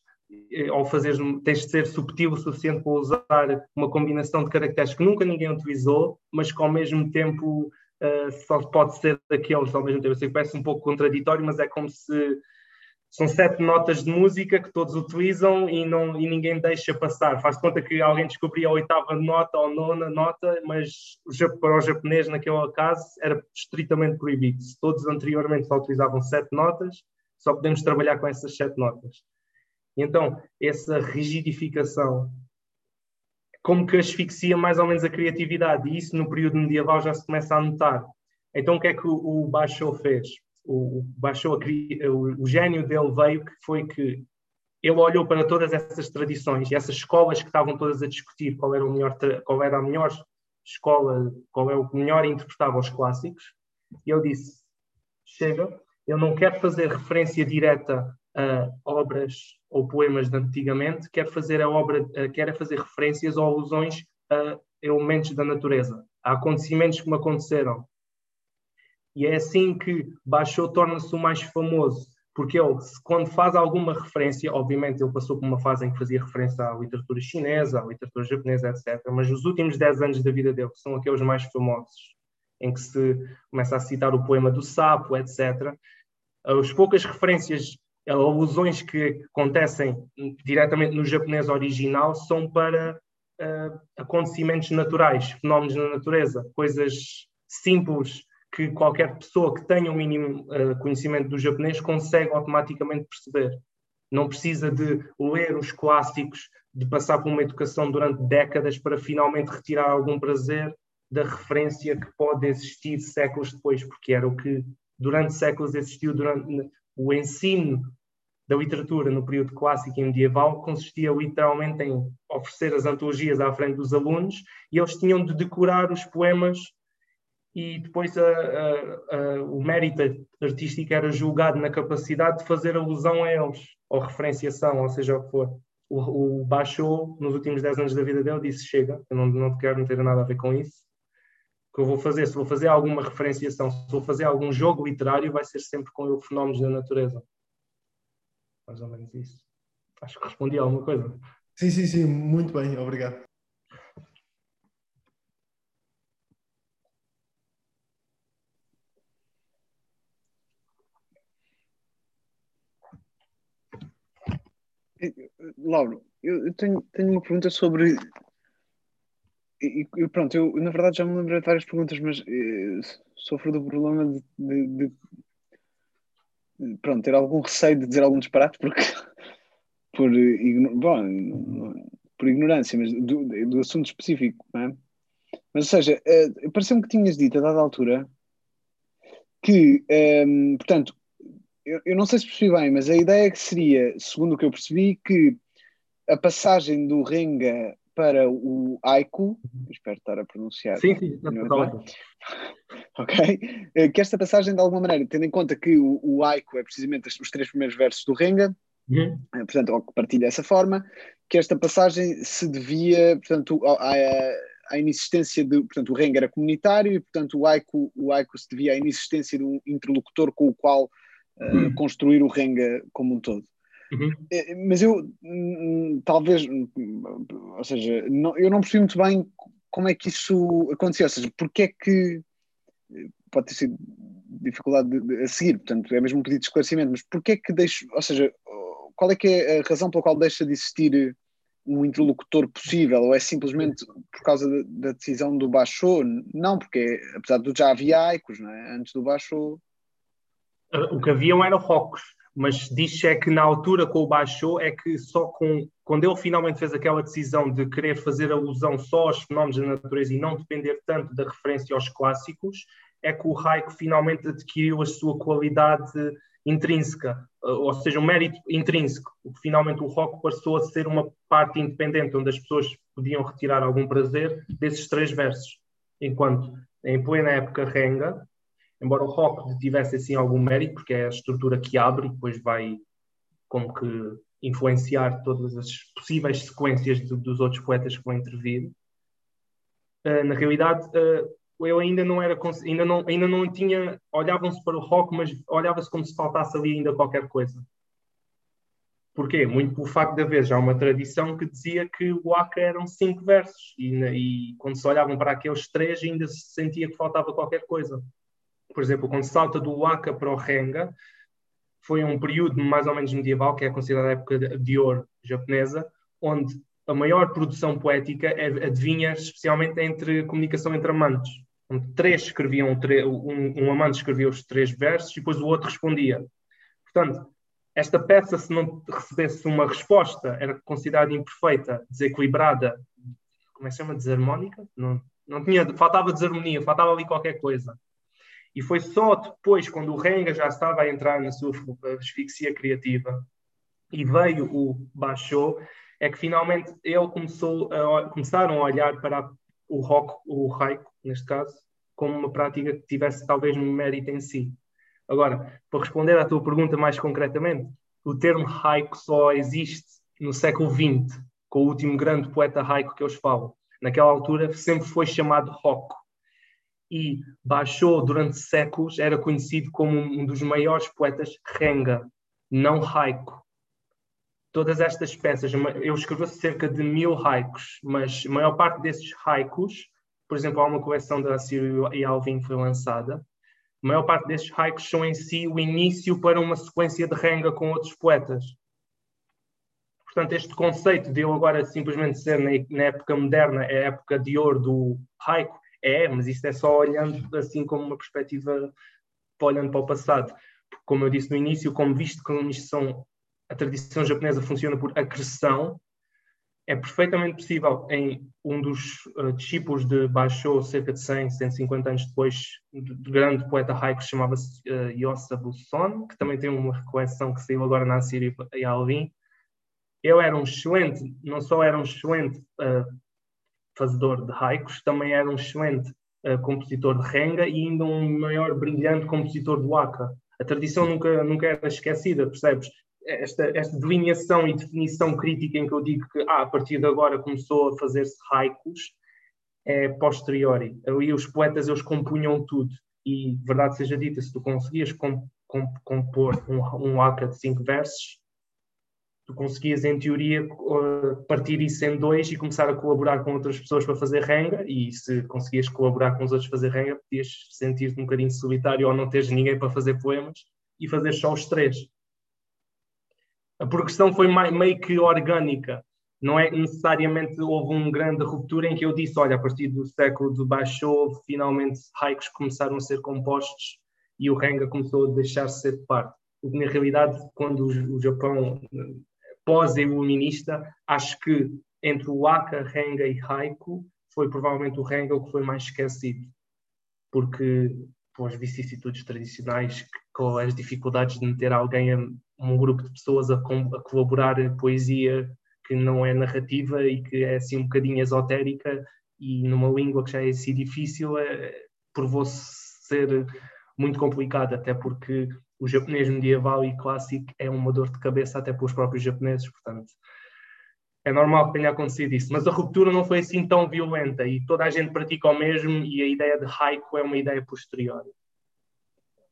eh, ao fazer, tens de ser subtil o suficiente para usar uma combinação de caracteres que nunca ninguém utilizou, mas que ao mesmo tempo uh, só pode ser daqueles ao mesmo tempo. Eu sei que parece um pouco contraditório, mas é como se são sete notas de música que todos utilizam e, não, e ninguém deixa passar. Faz conta que alguém descobria a oitava nota ou nona nota, mas para o japonês, naquele caso, era estritamente proibido. Se todos anteriormente só utilizavam sete notas, só podemos trabalhar com essas sete notas. Então, essa rigidificação como que asfixia mais ou menos a criatividade, e isso no período medieval já se começa a notar. Então, o que é que o, Basho fez? O, o Basho, o, o gênio dele veio que foi que ele olhou para todas essas tradições e essas escolas que estavam todas a discutir qual era, o melhor, qual era a melhor escola, qual é o melhor interpretava os clássicos, e ele disse: chega, eu não quero fazer referência direta a obras ou poemas de antigamente, quero fazer a obra, quero fazer referências ou alusões a elementos da natureza, a acontecimentos que me aconteceram. E é assim que Basho torna-se o mais famoso, porque ele, quando faz alguma referência, obviamente ele passou por uma fase em que fazia referência à literatura chinesa, à literatura japonesa, etc., mas os últimos 10 anos da vida dele são aqueles mais famosos em que se começa a citar o poema do sapo, etc. As poucas referências, alusões que acontecem diretamente no japonês original são para uh, acontecimentos naturais, fenómenos na natureza, coisas simples que qualquer pessoa que tenha o um mínimo uh, conhecimento do japonês consegue automaticamente perceber. Não precisa de ler os clássicos, de passar por uma educação durante décadas para finalmente retirar algum prazer da referência que pode existir séculos depois, porque era o que durante séculos existiu durante o ensino da literatura no período clássico e medieval consistia literalmente em oferecer as antologias à frente dos alunos e eles tinham de decorar os poemas e depois a, a, a, o mérito artístico era julgado na capacidade de fazer alusão a eles, ou referenciação, ou seja o que for. O, o Baixou, nos últimos 10 anos da vida dele, disse: Chega, eu não, não quero não ter nada a ver com isso que eu vou fazer, se vou fazer alguma referenciação, se vou fazer algum jogo literário, vai ser sempre com fenómenos da natureza. Mais ou menos isso. Acho que respondi a alguma coisa. Sim, sim, sim, muito bem, obrigado. Lauro, eu tenho, tenho uma pergunta sobre e, pronto, eu na verdade já me lembrei de várias perguntas, mas eh, sofro do problema de, de, de, pronto, ter algum receio de dizer algum disparate porque por, bom, por ignorância, mas do, do assunto específico, não é? Mas, ou seja, uh, pareceu-me que tinhas dito a dada altura que, ehm, portanto, eu, eu, não sei se percebi bem, mas a ideia que seria, segundo o que eu percebi, que a passagem do Renga para o haiku, espero estar a pronunciar. Sim, sim, não, não, ok? Eh, que esta passagem, de alguma maneira, tendo em conta que o, o haiku é precisamente os três primeiros versos do Renga, uhum. Eh, portanto, ou que partilha dessa forma, que esta passagem se devia, portanto, à, à inexistência de, portanto, o Renga era comunitário e, portanto, o haiku, o haiku se devia à inexistência de um interlocutor com o qual uh, uhum. construir o Renga como um todo. Uhum. É, mas eu hum, talvez, ou seja, não, eu não percebi muito bem como é que isso aconteceu, ou seja, porque é que pode ter sido dificuldade de, de, a seguir, portanto é mesmo um pedido de esclarecimento, mas porque é que deixa, ou seja, qual é que é a razão pela qual deixa de existir um interlocutor possível, ou é simplesmente por causa da, da decisão do Baixo? Não, porque apesar de já havia Aicos, não é? antes do Baixo. O que haviam eram rocos mas diz é que na altura com o baixou é que só com quando ele finalmente fez aquela decisão de querer fazer alusão só aos fenómenos da natureza e não depender tanto da referência aos clássicos, é que o Raico finalmente adquiriu a sua qualidade intrínseca, ou seja, um mérito intrínseco, que finalmente o rock passou a ser uma parte independente, onde as pessoas podiam retirar algum prazer desses três versos. Enquanto em plena época renga, embora o rock tivesse assim algum mérito, porque é a estrutura que abre e depois vai como que influenciar todas as possíveis sequências de, dos outros poetas que vão intervir. Uh, na realidade, uh, eu ainda não era ainda não ainda não tinha olhavam-se para o rock, mas olhava-se como se faltasse ali ainda qualquer coisa. Porquê? Muito pelo facto de haver já uma tradição que dizia que o Aka eram cinco versos e, e quando se olhavam para aqueles três ainda se sentia que faltava qualquer coisa por exemplo, quando salta do Waka para o Renga, foi um período mais ou menos medieval, que é considerada a época de ouro japonesa, onde a maior produção poética é, adivinha especialmente entre comunicação entre amantes. Onde três escreviam, um, um amante escrevia os três versos e depois o outro respondia. Portanto, esta peça, se não recebesse uma resposta, era considerada imperfeita, desequilibrada, como é que se chama? Desarmónica? Não, não tinha, faltava desarmonia, faltava ali qualquer coisa. E foi só depois, quando o Renga já estava a entrar na sua asfixia criativa e veio o Baixou, é que finalmente ele começou a, começaram a olhar para o rock, o raico, neste caso, como uma prática que tivesse talvez um mérito em si. Agora, para responder à tua pergunta mais concretamente, o termo raico só existe no século XX, com o último grande poeta raico que eles falam. Naquela altura sempre foi chamado rock e baixou durante séculos, era conhecido como um dos maiores poetas renga, não haiku. Todas estas peças, eu escrevi cerca de mil haikus, mas a maior parte desses haikus, por exemplo, há uma coleção da Assírio e Alvin que foi lançada, a maior parte desses haikus são em si o início para uma sequência de renga com outros poetas. Portanto, este conceito de eu agora simplesmente ser na época moderna, é a época de ouro do haiku, é, mas isto é só olhando assim como uma perspectiva, olhando para o passado. Porque, como eu disse no início, como visto que são, a tradição japonesa funciona por acreção, é perfeitamente possível em um dos uh, discípulos de Basho, cerca de 100, 150 anos depois, do grande poeta haiku que chamava-se uh, Yosabu Son, que também tem uma coleção que saiu agora na Síria e Alvin. Ele era um excelente, não só era um excelente uh, fazedor de haikus, também era um excelente uh, compositor de renga e ainda um maior brilhante compositor do waka. A tradição nunca, nunca era esquecida, percebes? Esta, esta delineação e definição crítica em que eu digo que ah, a partir de agora começou a fazer-se haikus é posteriori. Ali os poetas eles compunham tudo e, verdade seja dita, se tu conseguias compor um, um waka de cinco versos, tu conseguias, em teoria, partir isso em dois e começar a colaborar com outras pessoas para fazer renga, e se conseguias colaborar com os outros para fazer renga, podias sentir-te um bocadinho solitário ou não teres ninguém para fazer poemas e fazer só os três. A progressão foi meio que orgânica, não é necessariamente houve uma grande ruptura em que eu disse, olha, a partir do século de baixo, finalmente haikus começaram a ser compostos e o renga começou a deixar-se ser parte. Porque na realidade, quando o Japão pós-iluminista, acho que entre o Aka, Renga e Haiku, foi provavelmente o Renga o que foi mais esquecido, porque com as vicissitudes tradicionais, com as dificuldades de meter alguém, um grupo de pessoas a, a colaborar em poesia que não é narrativa e que é assim um bocadinho esotérica e numa língua que já é assim difícil, é, provou-se ser muito complicado, até porque o japonês medieval e clássico é uma dor de cabeça até para os próprios japoneses, portanto é normal que tenha acontecido isso, mas a ruptura não foi assim tão violenta e toda a gente pratica o mesmo e a ideia de haiku é uma ideia posterior.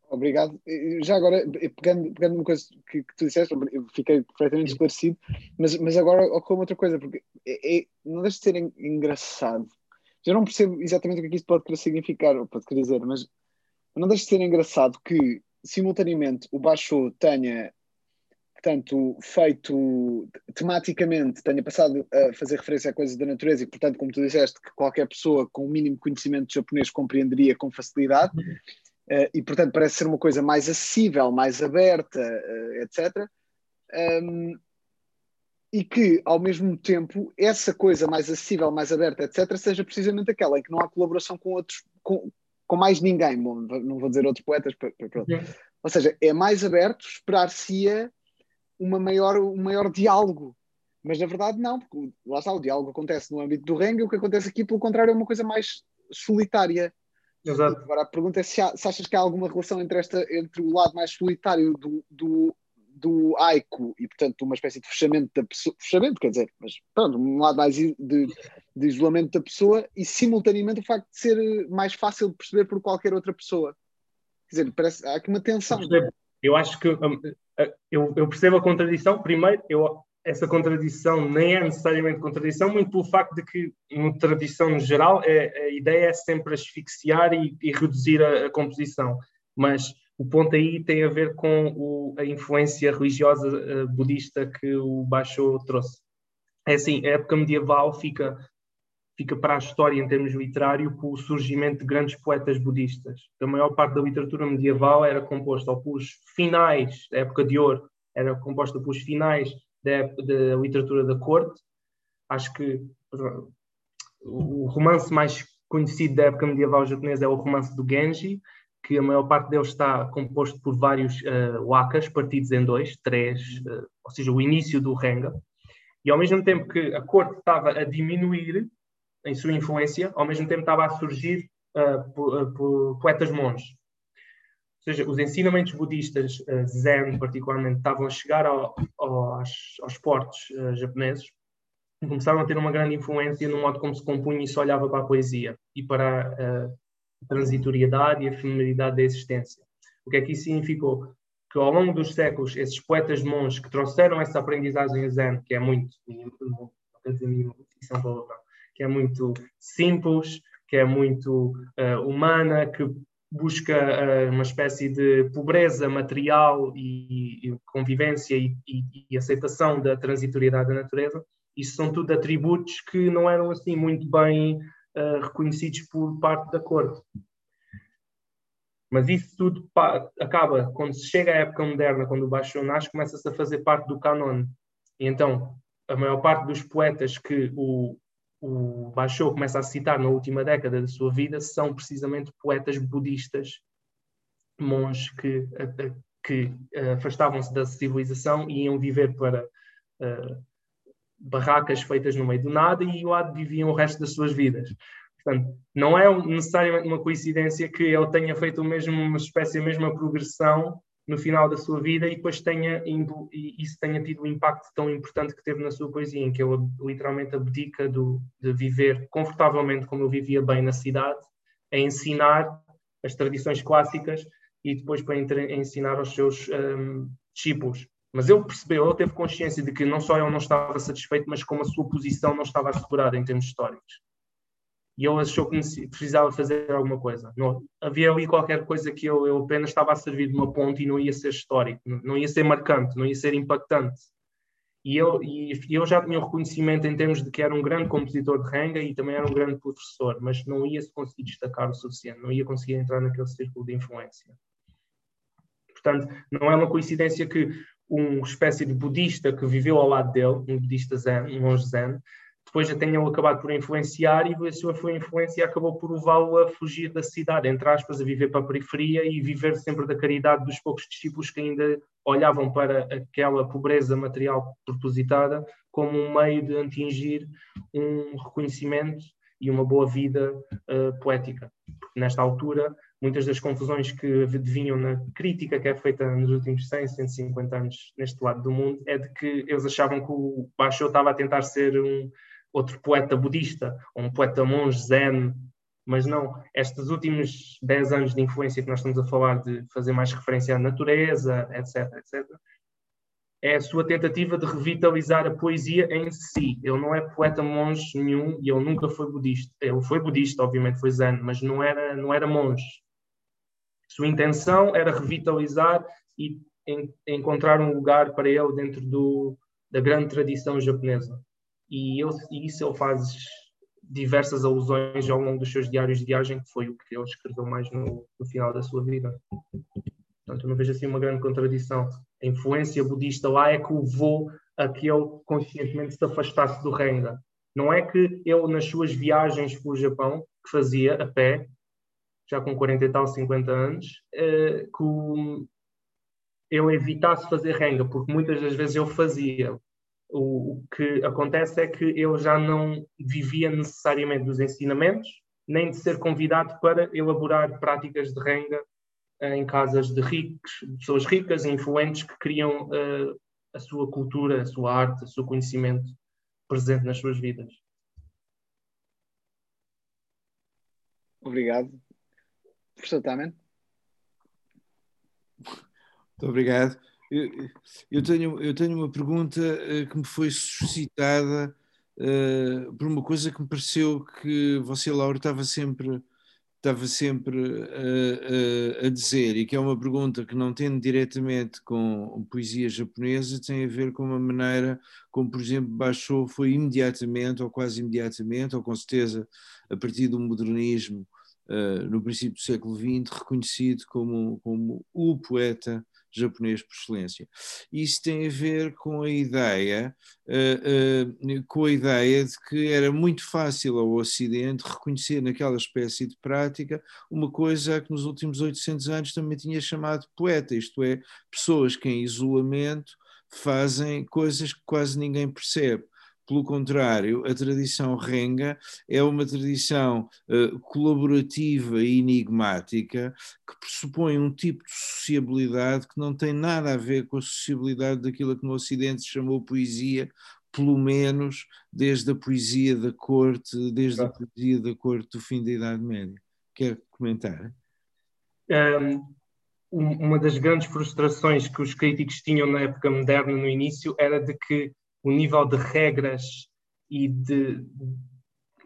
Obrigado. Já agora, pegando, pegando uma coisa que, que tu disseste, eu fiquei perfeitamente esclarecido, mas, mas agora ocorre outra coisa, porque é, é, não deixa de ser engraçado. Eu não percebo exatamente o que, é que isto pode querer significar, ou pode querer dizer, mas não deixa de ser engraçado que, simultaneamente, o Baixo tenha portanto, feito tematicamente, tenha passado a fazer referência a coisas da natureza e, portanto, como tu disseste, que qualquer pessoa com o mínimo conhecimento de japonês compreenderia com facilidade, uh, e, portanto, parece ser uma coisa mais acessível, mais aberta, uh, etc. Um, e que, ao mesmo tempo, essa coisa mais acessível, mais aberta, etc., seja precisamente aquela em que não há colaboração com outros, com, com mais ninguém, Bom, não vou dizer outros poetas, pronto. Ou seja, é mais aberto, esperar-se-ia uma maior, um maior diálogo. Mas na verdade não, porque lá está, o diálogo acontece no âmbito do rengue, o que acontece aqui, pelo contrário, é uma coisa mais solitária. Exato. Agora a pergunta é se, há, se, achas que há alguma relação entre, esta, entre o lado mais solitário do, do, do Aiko e, portanto, uma espécie de fechamento da pessoa, fechamento, quer dizer, mas pronto, um lado mais de, de isolamento da pessoa e, simultaneamente, o facto de ser mais fácil de perceber por qualquer outra pessoa. Quer dizer, parece, há aqui uma tensão. Eu acho que hum, eu, eu, percebo a contradição. Primeiro, eu, essa contradição nem é necessariamente contradição, muito pelo facto de que, na tradição no geral, é, a ideia é sempre asfixiar e, e reduzir a, a, composição. Mas o ponto aí tem a ver com o, a influência religiosa uh, budista que o Basho trouxe. É assim, a época medieval fica fica para a história em termos literários com o surgimento de grandes poetas budistas. A maior parte da literatura medieval era composta pelos finais da época de ouro, era composta pelos finais da, da literatura da corte. Acho que o romance mais conhecido da época medieval japonesa é o romance do Genji, que a maior parte dele está composto por vários uh, wakas partidos em dois, três, uh, ou seja, o início do Renga. E ao mesmo tempo que a corte estava a diminuir, em sua influência, ao mesmo tempo estava a surgir uh, por, uh, por poetas monges. Ou seja, os ensinamentos budistas, uh, Zen particularmente, estavam a chegar ao, ao, aos, aos portos japoneses e começaram a ter uma grande influência no modo como se compunha e se olhava para a poesia e para a transitoriedade e a efemeridade da existência. O que é que isso significou? Que ao longo dos séculos, esses poetas monges que trouxeram essa aprendizagem Zen, que é muito, não quer dizer mínimo, isso é um palavrão, que é muito simples, que é muito uh, humana, que busca uh, uma espécie de pobreza material e, e convivência e, e, e, aceitação da transitoriedade da natureza. Isso são tudo atributos que não eram assim muito bem uh, reconhecidos por parte da corte. Mas isso tudo acaba, quando se chega à época moderna, quando o Baixo nasce, começa-se a fazer parte do canon. E então, a maior parte dos poetas que o, o Basho começa a citar na última década da sua vida são precisamente poetas budistas, monges que, que afastavam-se da civilização e iam viver para uh, barracas feitas no meio do nada e lá viviam o resto das suas vidas. Portanto, não é necessariamente uma coincidência que ele tenha feito mesmo, uma espécie, a mesma progressão no final da sua vida e depois tenha indo, e isso tenha tido um impacto tão importante que teve na sua poesia, em que ele literalmente abdica do, de viver confortavelmente como ele vivia bem na cidade, a ensinar as tradições clássicas e depois para ensinar aos seus um, discípulos. Mas ele percebeu, ele teve consciência de que não só ele não estava satisfeito, mas como a sua posição não estava assegurada em termos históricos e ele achou que precisava fazer alguma coisa. Não, havia ali qualquer coisa que eu, eu apenas estava a servir de uma ponte e não ia ser histórico, não ia ser marcante, não ia ser impactante. E eu, e eu já tinha o reconhecimento em termos de que era um grande compositor de renga e também era um grande professor, mas não ia se conseguir destacar o suficiente, não ia conseguir entrar naquele círculo de influência. Portanto, não é uma coincidência que uma espécie de budista que viveu ao lado dele, um budista zen, um monge zen, depois já tenham acabado por influenciar e a sua influência acabou por levá-lo a fugir da cidade, entre aspas, a viver para a periferia e viver sempre da caridade dos poucos discípulos que ainda olhavam para aquela pobreza material propositada como um meio de atingir um reconhecimento e uma boa vida uh, poética. Porque nesta altura, muitas das confusões que vinham na crítica que é feita nos últimos 100, 150 anos neste lado do mundo é de que eles achavam que o Basho estava a tentar ser um outro poeta budista, ou um poeta monge zen, mas não, estes últimos 10 anos de influência que nós estamos a falar de fazer mais referência à natureza, etc, etc, é a sua tentativa de revitalizar a poesia em si. Ele não é poeta monge nenhum e ele nunca foi budista. Ele foi budista, obviamente foi zen, mas não era, não era monge. Sua intenção era revitalizar e en encontrar um lugar para ele dentro do, da grande tradição japonesa e, ele, isso ele faz diversas alusões ao longo dos seus diários de viagem, que foi o que ele escreveu mais no, no final da sua vida. Portanto, eu não vejo assim uma grande contradição. A influência budista lá é que o levou a que ele conscientemente se afastasse do Renga. Não é que ele, nas suas viagens pelo Japão, que fazia a pé, já com 40 e tal, 50 anos, eh, que ele evitasse fazer renga, porque muitas das vezes ele fazia o, o que acontece é que eu já não vivia necessariamente dos ensinamentos, nem de ser convidado para elaborar práticas de renga eh, em casas de ricos, pessoas ricas e influentes que queriam uh, a sua cultura, a sua arte, o seu conhecimento presente nas suas vidas. Obrigado. Professor Tamen. Muito obrigado. Eu, tenho, eu tenho uma pergunta uh, que me foi suscitada uh, por uma coisa que me pareceu que você, Laura, estava sempre, estava sempre uh, a dizer, e que é uma pergunta que não tem diretamente com poesia japonesa, tem a ver com uma maneira como, por exemplo, Basho foi imediatamente, ou quase imediatamente, ou com certeza a partir do modernismo, no princípio do século XX, reconhecido como, como o poeta japonês por excelência. Isso tem a ver com a ideia, uh, uh, com a ideia de que era muito fácil ao Ocidente reconhecer naquela espécie de prática uma coisa que nos últimos 800 anos também tinha chamado poeta, isto é, pessoas que em isolamento fazem coisas que quase ninguém percebe. Pelo contrário, a tradição renga é uma tradição uh, colaborativa e enigmática que pressupõe um tipo de sociabilidade que não tem nada a ver com a sociabilidade daquilo que no Ocidente se chamou poesia, pelo menos desde a poesia da corte, desde a poesia da corte do fim da Idade Média. Quer comentar? Um, uma das grandes frustrações que os críticos tinham na época moderna, no início, era de que o nível de regras e de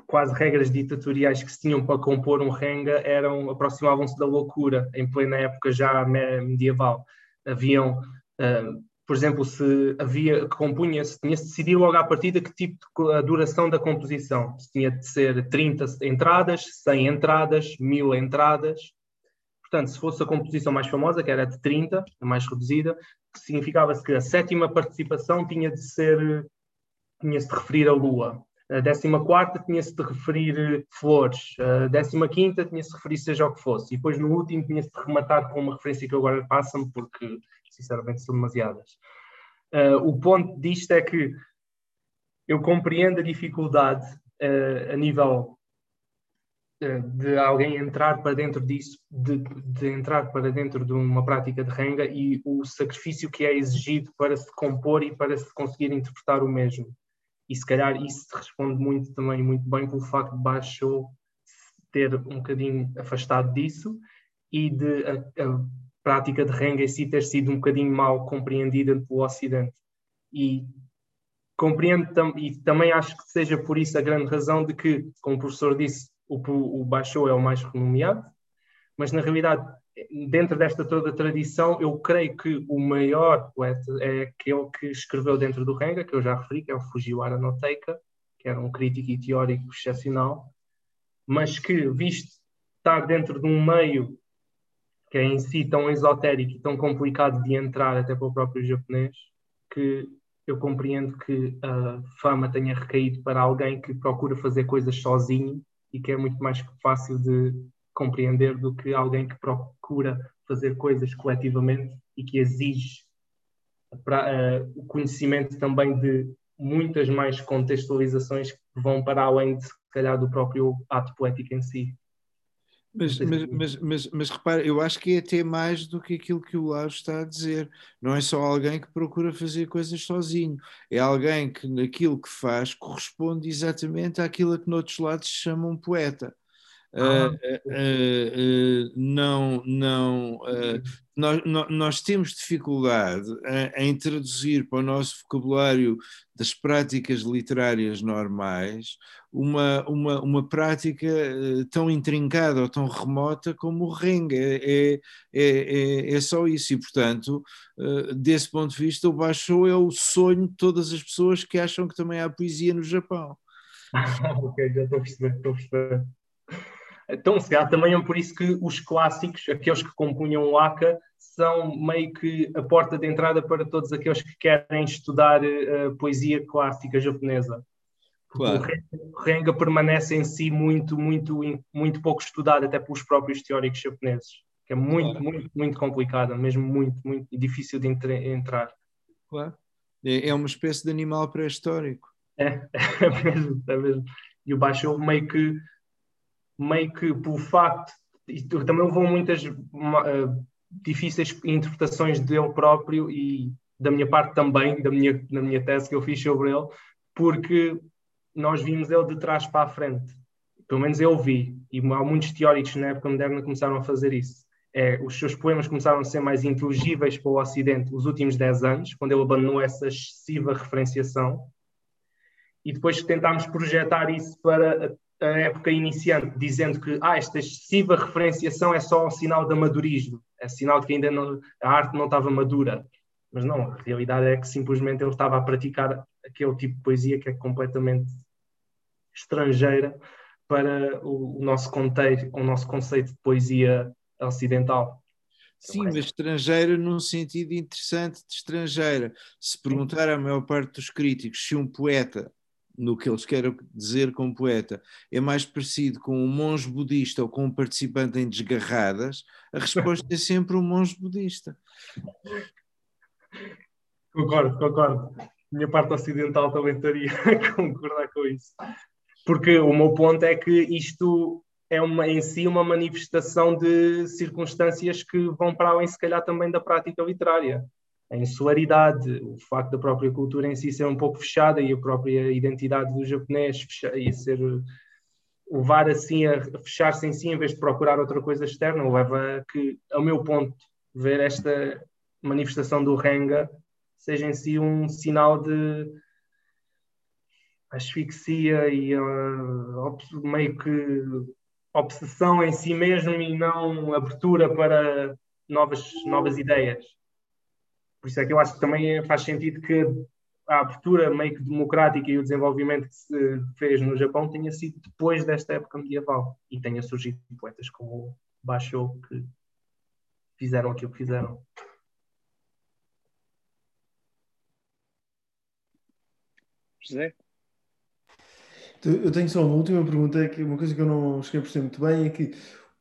quase regras ditatoriais que se tinham para compor um renga eram aproximavam-se da loucura em plena época já medieval. Haviam, uh, por exemplo, se havia compunha-se, tinha-se de decidir logo à partida que tipo de a duração da composição. Se tinha de ser 30 entradas, 100 entradas, 1000 entradas. Portanto, se fosse a composição mais famosa, que era de 30, a mais reduzida, significava-se que a sétima participação tinha de ser, tinha-se de referir à Lua. A décima quarta tinha-se de referir flores. A décima quinta tinha-se de referir seja o que fosse. E depois no último tinha-se de rematar com uma referência que agora passa-me porque, sinceramente, são demasiadas. Uh, o ponto disto é que eu compreendo a dificuldade uh, a nível de alguém entrar para dentro disso, de, de, entrar para dentro de uma prática de renga e o sacrifício que é exigido para se compor e para se conseguir interpretar o mesmo. E se calhar isso responde muito também, muito bem pelo facto de Basho ter um bocadinho afastado disso e de a, a prática de renga em si ter sido um bocadinho mal compreendida pelo Ocidente. E compreendo tam, e também acho que seja por isso a grande razão de que, como o professor disse, o, o Basho é o mais renomeado, mas na realidade, dentro desta toda tradição, eu creio que o maior poeta é aquele que escreveu dentro do Renga, que eu já referi, que é o Fujiwara no Teika, que era um crítico e teórico excepcional, mas que, visto estar dentro de um meio que é em si tão esotérico e tão complicado de entrar até para o próprio japonês, que eu compreendo que a fama tenha recaído para alguém que procura fazer coisas sozinho e que é muito mais fácil de compreender do que alguém que procura fazer coisas coletivamente e que exige uh, o conhecimento também de muitas mais contextualizações que vão para além de, se calhar, do próprio ato poético em si. Mas, mas, mas, mas, mas repara, eu acho que é até mais do que aquilo que o Laro está a dizer. Não é só alguém que procura fazer coisas sozinho, é alguém que naquilo que faz corresponde exatamente àquilo que noutros lados se chama um poeta. Uh, uh, uh, não, não, nós, nós, temos dificuldade em, traduzir para o nosso vocabulário das práticas literárias normais uma, uma, uma prática tão intrincada ou tão remota como o Ring. É, é, é, é, só isso. E, portanto, desse ponto de vista, o Basho é o sonho de todas as pessoas que acham que também há poesia no Japão. ok, já estou a perceber, estou a perceber. Então, se calhar também é por isso que os clássicos, aqueles que compunham o Aka, são meio que a porta de entrada para todos aqueles que querem estudar uh, poesia clássica japonesa. Claro. O Renga permanece em si muito, muito, muito pouco estudado, até pelos próprios teóricos japoneses, que é muito, claro. muito, muito complicado, mesmo muito, muito difícil de entrar. Claro. É, é uma espécie de animal pré-histórico. É, é mesmo, é mesmo. E o Baixo meio que meio que pelo facto, e também levou muitas uh, difíceis interpretações dele próprio e da minha parte também, da minha, da minha tese que eu fiz sobre ele, porque nós vimos ele de trás para a frente. Pelo menos eu vi, e há muitos teóricos na época moderna começaram a fazer isso. É, os seus poemas começaram a ser mais inteligíveis para o Ocidente nos últimos 10 anos, quando ele abandonou essa excessiva referenciação. E depois tentámos projetar isso para a época iniciante, dizendo que ah, esta excessiva referenciação é só um sinal de amadurismo, é sinal de que ainda não, a arte não estava madura. Mas não, a realidade é que simplesmente ele estava a praticar aquele tipo de poesia que é completamente estrangeira para o, nosso contexto, o nosso conceito de poesia ocidental. Sim, mas estrangeira num sentido interessante de estrangeira. Se perguntar à maior parte dos críticos se um poeta no que eles querem dizer como poeta, é mais parecido com um monge budista ou com um participante em desgarradas, a resposta é sempre um monge budista. Concordo, concordo. Minha parte ocidental também estaria a concordar com isso. Porque o meu ponto é que isto é uma, em si uma manifestação de circunstâncias que vão para além, se calhar, também da prática literária a insularidade, o facto da própria cultura em si ser um pouco fechada e a própria identidade do japonês e ser levar assim a fechar-se em si em vez de procurar outra coisa externa leva a que, ao meu ponto, ver esta manifestação do Renga seja em si um sinal de asfixia e uh, meio que obsessão em si mesmo e não abertura para novas, novas ideias. Por isso é que eu acho que também faz sentido que a abertura meio que democrática e o desenvolvimento que se fez no Japão tenha sido depois desta época medieval e tenha surgido poetas como Basho que fizeram aquilo que fizeram. José? Eu tenho só uma última pergunta, que uma coisa que eu não cheguei a perceber muito bem é que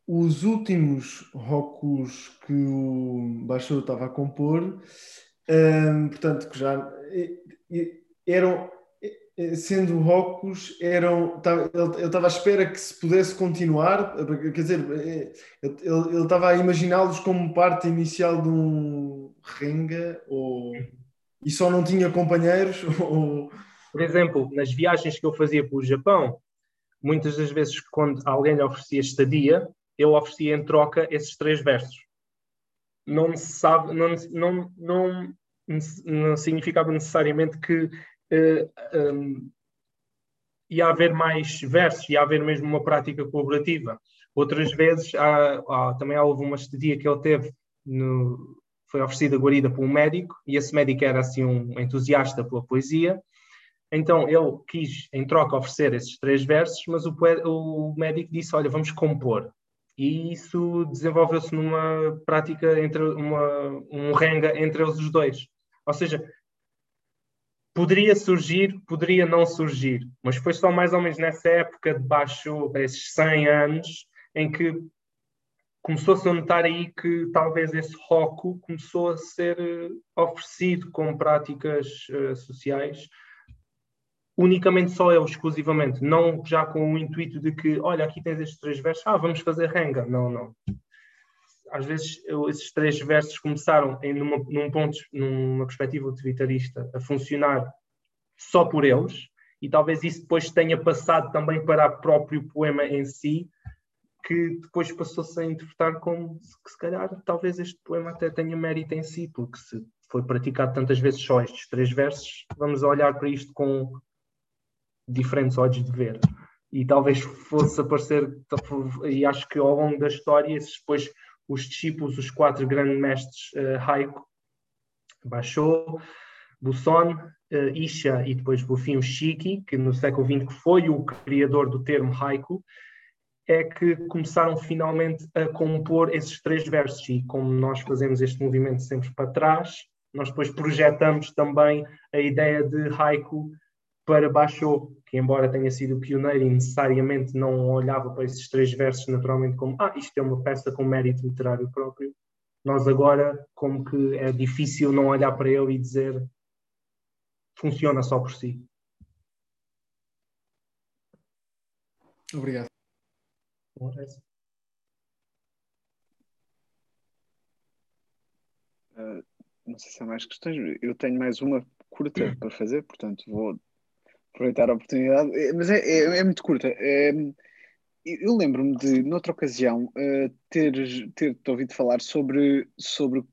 os últimos rocos que o Baixo estava a compor, um, portanto, que já eram, sendo rocos, eram, ele, estava à espera que se pudesse continuar, quer dizer, ele, ele estava a imaginá-los como parte inicial de um renga, ou, e só não tinha companheiros, ou... Por exemplo, nas viagens que eu fazia para o Japão, muitas das vezes quando alguém lhe oferecia estadia, eu oferecia em troca esses três versos. Não sabe, não, não, não, não significava necessariamente que uh, eh, um, ia haver mais versos, ia haver mesmo uma prática colaborativa. Outras vezes, há, há, também houve uma estadia que ele teve, no, foi oferecida guarida por um médico, e esse médico era assim um entusiasta pela poesia, então ele quis, em troca, oferecer esses três versos, mas o, o médico disse: Olha, vamos compor e isso desenvolveu-se numa prática entre uma, um renga entre os dois. Ou seja, poderia surgir, poderia não surgir, mas foi só mais ou menos nessa época de baixo, esses 100 anos, em que começou-se a notar aí que talvez esse roku começou a ser eh, oferecido com práticas uh, sociais unicamente só eu, exclusivamente, não já com o intuito de que, olha, aqui tens estes três versos, ah, vamos fazer renga. Não, não. Às vezes eu, esses três versos começaram em numa, num ponto, numa perspectiva utilitarista, a funcionar só por eles, e talvez isso depois tenha passado também para o próprio poema em si, que depois passou-se a interpretar como que se calhar talvez este poema até tenha mérito em si, porque se foi praticado tantas vezes só estes três versos, vamos olhar para isto com diferentes olhos de ver. E talvez fosse aparecer, e acho que ao longo da história, depois os discípulos, os quatro grandes mestres uh, haiku, Basho, Busson, uh, Isha e depois por fim o Shiki, que no século XX foi o criador do termo haiku, é que começaram finalmente a compor esses três versos. E como nós fazemos este movimento sempre para trás, nós depois projetamos também a ideia de haiku para Basho, que embora tenha sido pioneiro e necessariamente não olhava para esses três versos naturalmente como ah, isto é uma peça com mérito literário próprio, nós agora como que é difícil não olhar para ele e dizer funciona só por si. Obrigado. Uh, não sei se há mais questões. Eu tenho mais uma curta para fazer, portanto vou aproveitar a oportunidade, é, mas é, é, é muito curta. É, eu lembro-me de, noutra ocasião, uh, ter, ter ouvido falar sobre, sobre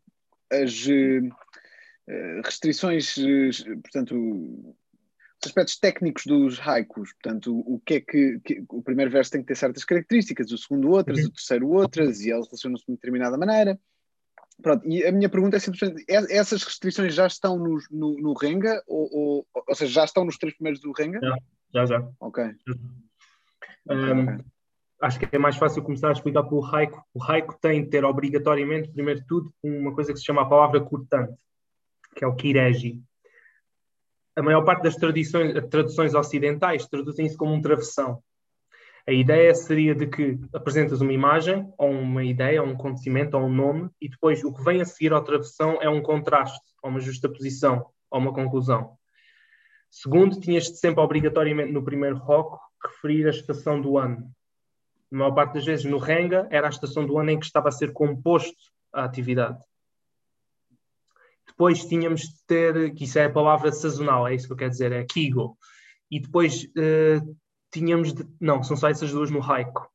as uh, restrições, uh, portanto, os aspectos técnicos dos haikus. Portanto, o, o que é que, que, O primeiro verso tem que ter certas características, o segundo outras, uhum. o terceiro outras, e elas relacionam-se de uma determinada maneira. Pronto, e a minha pergunta é simplesmente: é, essas restrições já estão no, no, no Renga? Ou, ou, ou seja, já estão nos três primeiros do Renga? Já, já. já. Ok. Um, okay. Acho que é mais fácil começar a explicar pelo Raico. O Raico tem de ter obrigatoriamente, primeiro de tudo, uma coisa que se chama a palavra cortante, que é o Kiregi. A maior parte das traduções, traduções ocidentais traduzem-se como um travessão. A ideia seria de que apresentas uma imagem, ou uma ideia, ou um acontecimento, ou um nome, e depois o que vem a seguir à travessão é um contraste, ou uma justaposição, ou uma conclusão. Segundo, tinhas de sempre obrigatoriamente no primeiro rock referir a estação do ano. Na maior parte das vezes no Renga era a estação do ano em que estava a ser composto a atividade. Depois tínhamos de ter, que isso é a palavra sazonal, é isso que eu quero dizer, é Kigo. E depois uh, tínhamos de, não, são só essas duas no haiku.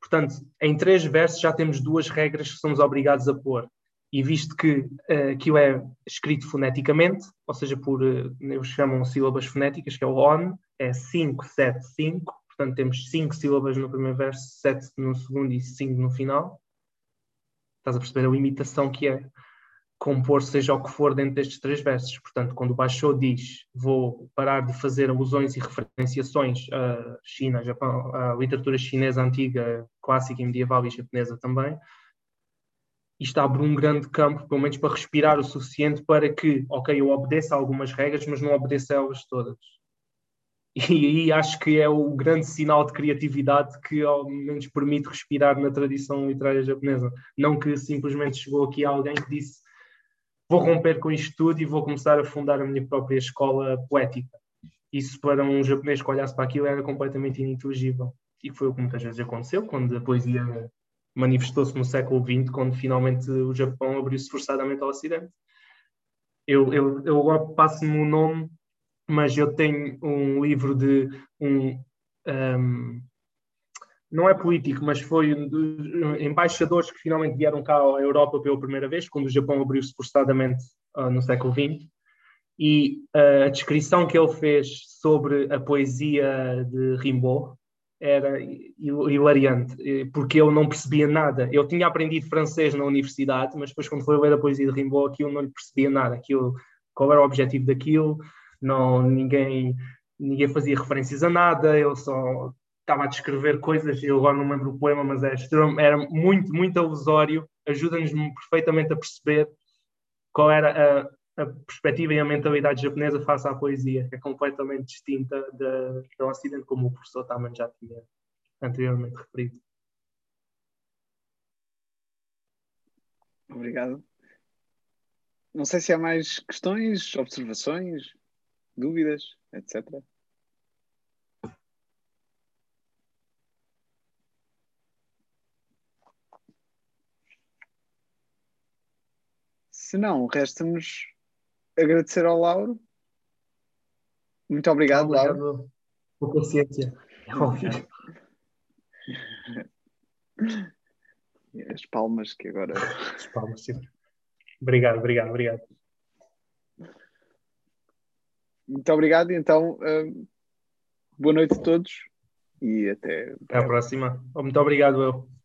Portanto, em três versos já temos duas regras que somos obrigados a pôr. E visto que uh, aquilo é escrito foneticamente, ou seja, por, uh, eles chamam sílabas fonéticas, que é o on, é 5, 7, 5. Portanto, temos 5 sílabas no primeiro verso, 7 no segundo e 5 no final. Estás a perceber a limitação que é compor seja o que for dentro destes três versos. Portanto, quando o Basho diz vou parar de fazer alusões e referenciações a China, Japão, a literatura chinesa antiga, clássica e medieval e japonesa também, isto abre um grande campo, pelo menos para respirar o suficiente para que, ok, eu obedeça algumas regras, mas não obedeça elas todas. E aí acho que é o grande sinal de criatividade que ao menos permite respirar na tradição literária japonesa. Não que simplesmente chegou aqui alguém que disse vou romper com isto tudo e vou começar a fundar a minha própria escola poética. Isso para um japonês que olhasse para aquilo era completamente ininteligível. E foi o que muitas vezes aconteceu quando a poesia manifestou-se no século XX, quando finalmente o Japão abriu-se forçadamente ao Ocidente. Eu, eu, eu agora passo-me o nome, mas eu tenho um livro de um, um não é político, mas foi um dos embaixadores que finalmente vieram cá à Europa pela primeira vez, quando o Japão abriu-se forçadamente uh, no século XX. E uh, a descrição que ele fez sobre a poesia de Rimbaud era hilariante, porque eu não percebia nada. Eu tinha aprendido francês na universidade, mas depois, quando foi ler a poesia de Rimbaud, aquilo não lhe percebia nada. Aquilo, qual era o objetivo daquilo? Não, ninguém, ninguém fazia referências a nada, eu só estava a descrever coisas, eu agora não lembro o poema, mas é era muito, muito alusório, ajuda-nos perfeitamente a perceber qual era a, a perspectiva e a mentalidade japonesa face à poesia, que é completamente distinta da, do Ocidente, como o professor também já tinha anteriormente referido. Obrigado. Não sei se há mais questões, observações, dúvidas, etc. Não, resta-nos agradecer ao Lauro. Muito obrigado, obrigado Lauro. Por paciência. As palmas que agora. As palmas, sim. Obrigado, obrigado, obrigado. Muito obrigado. Então, uh, boa noite a todos e até. Até à próxima. Muito obrigado, eu.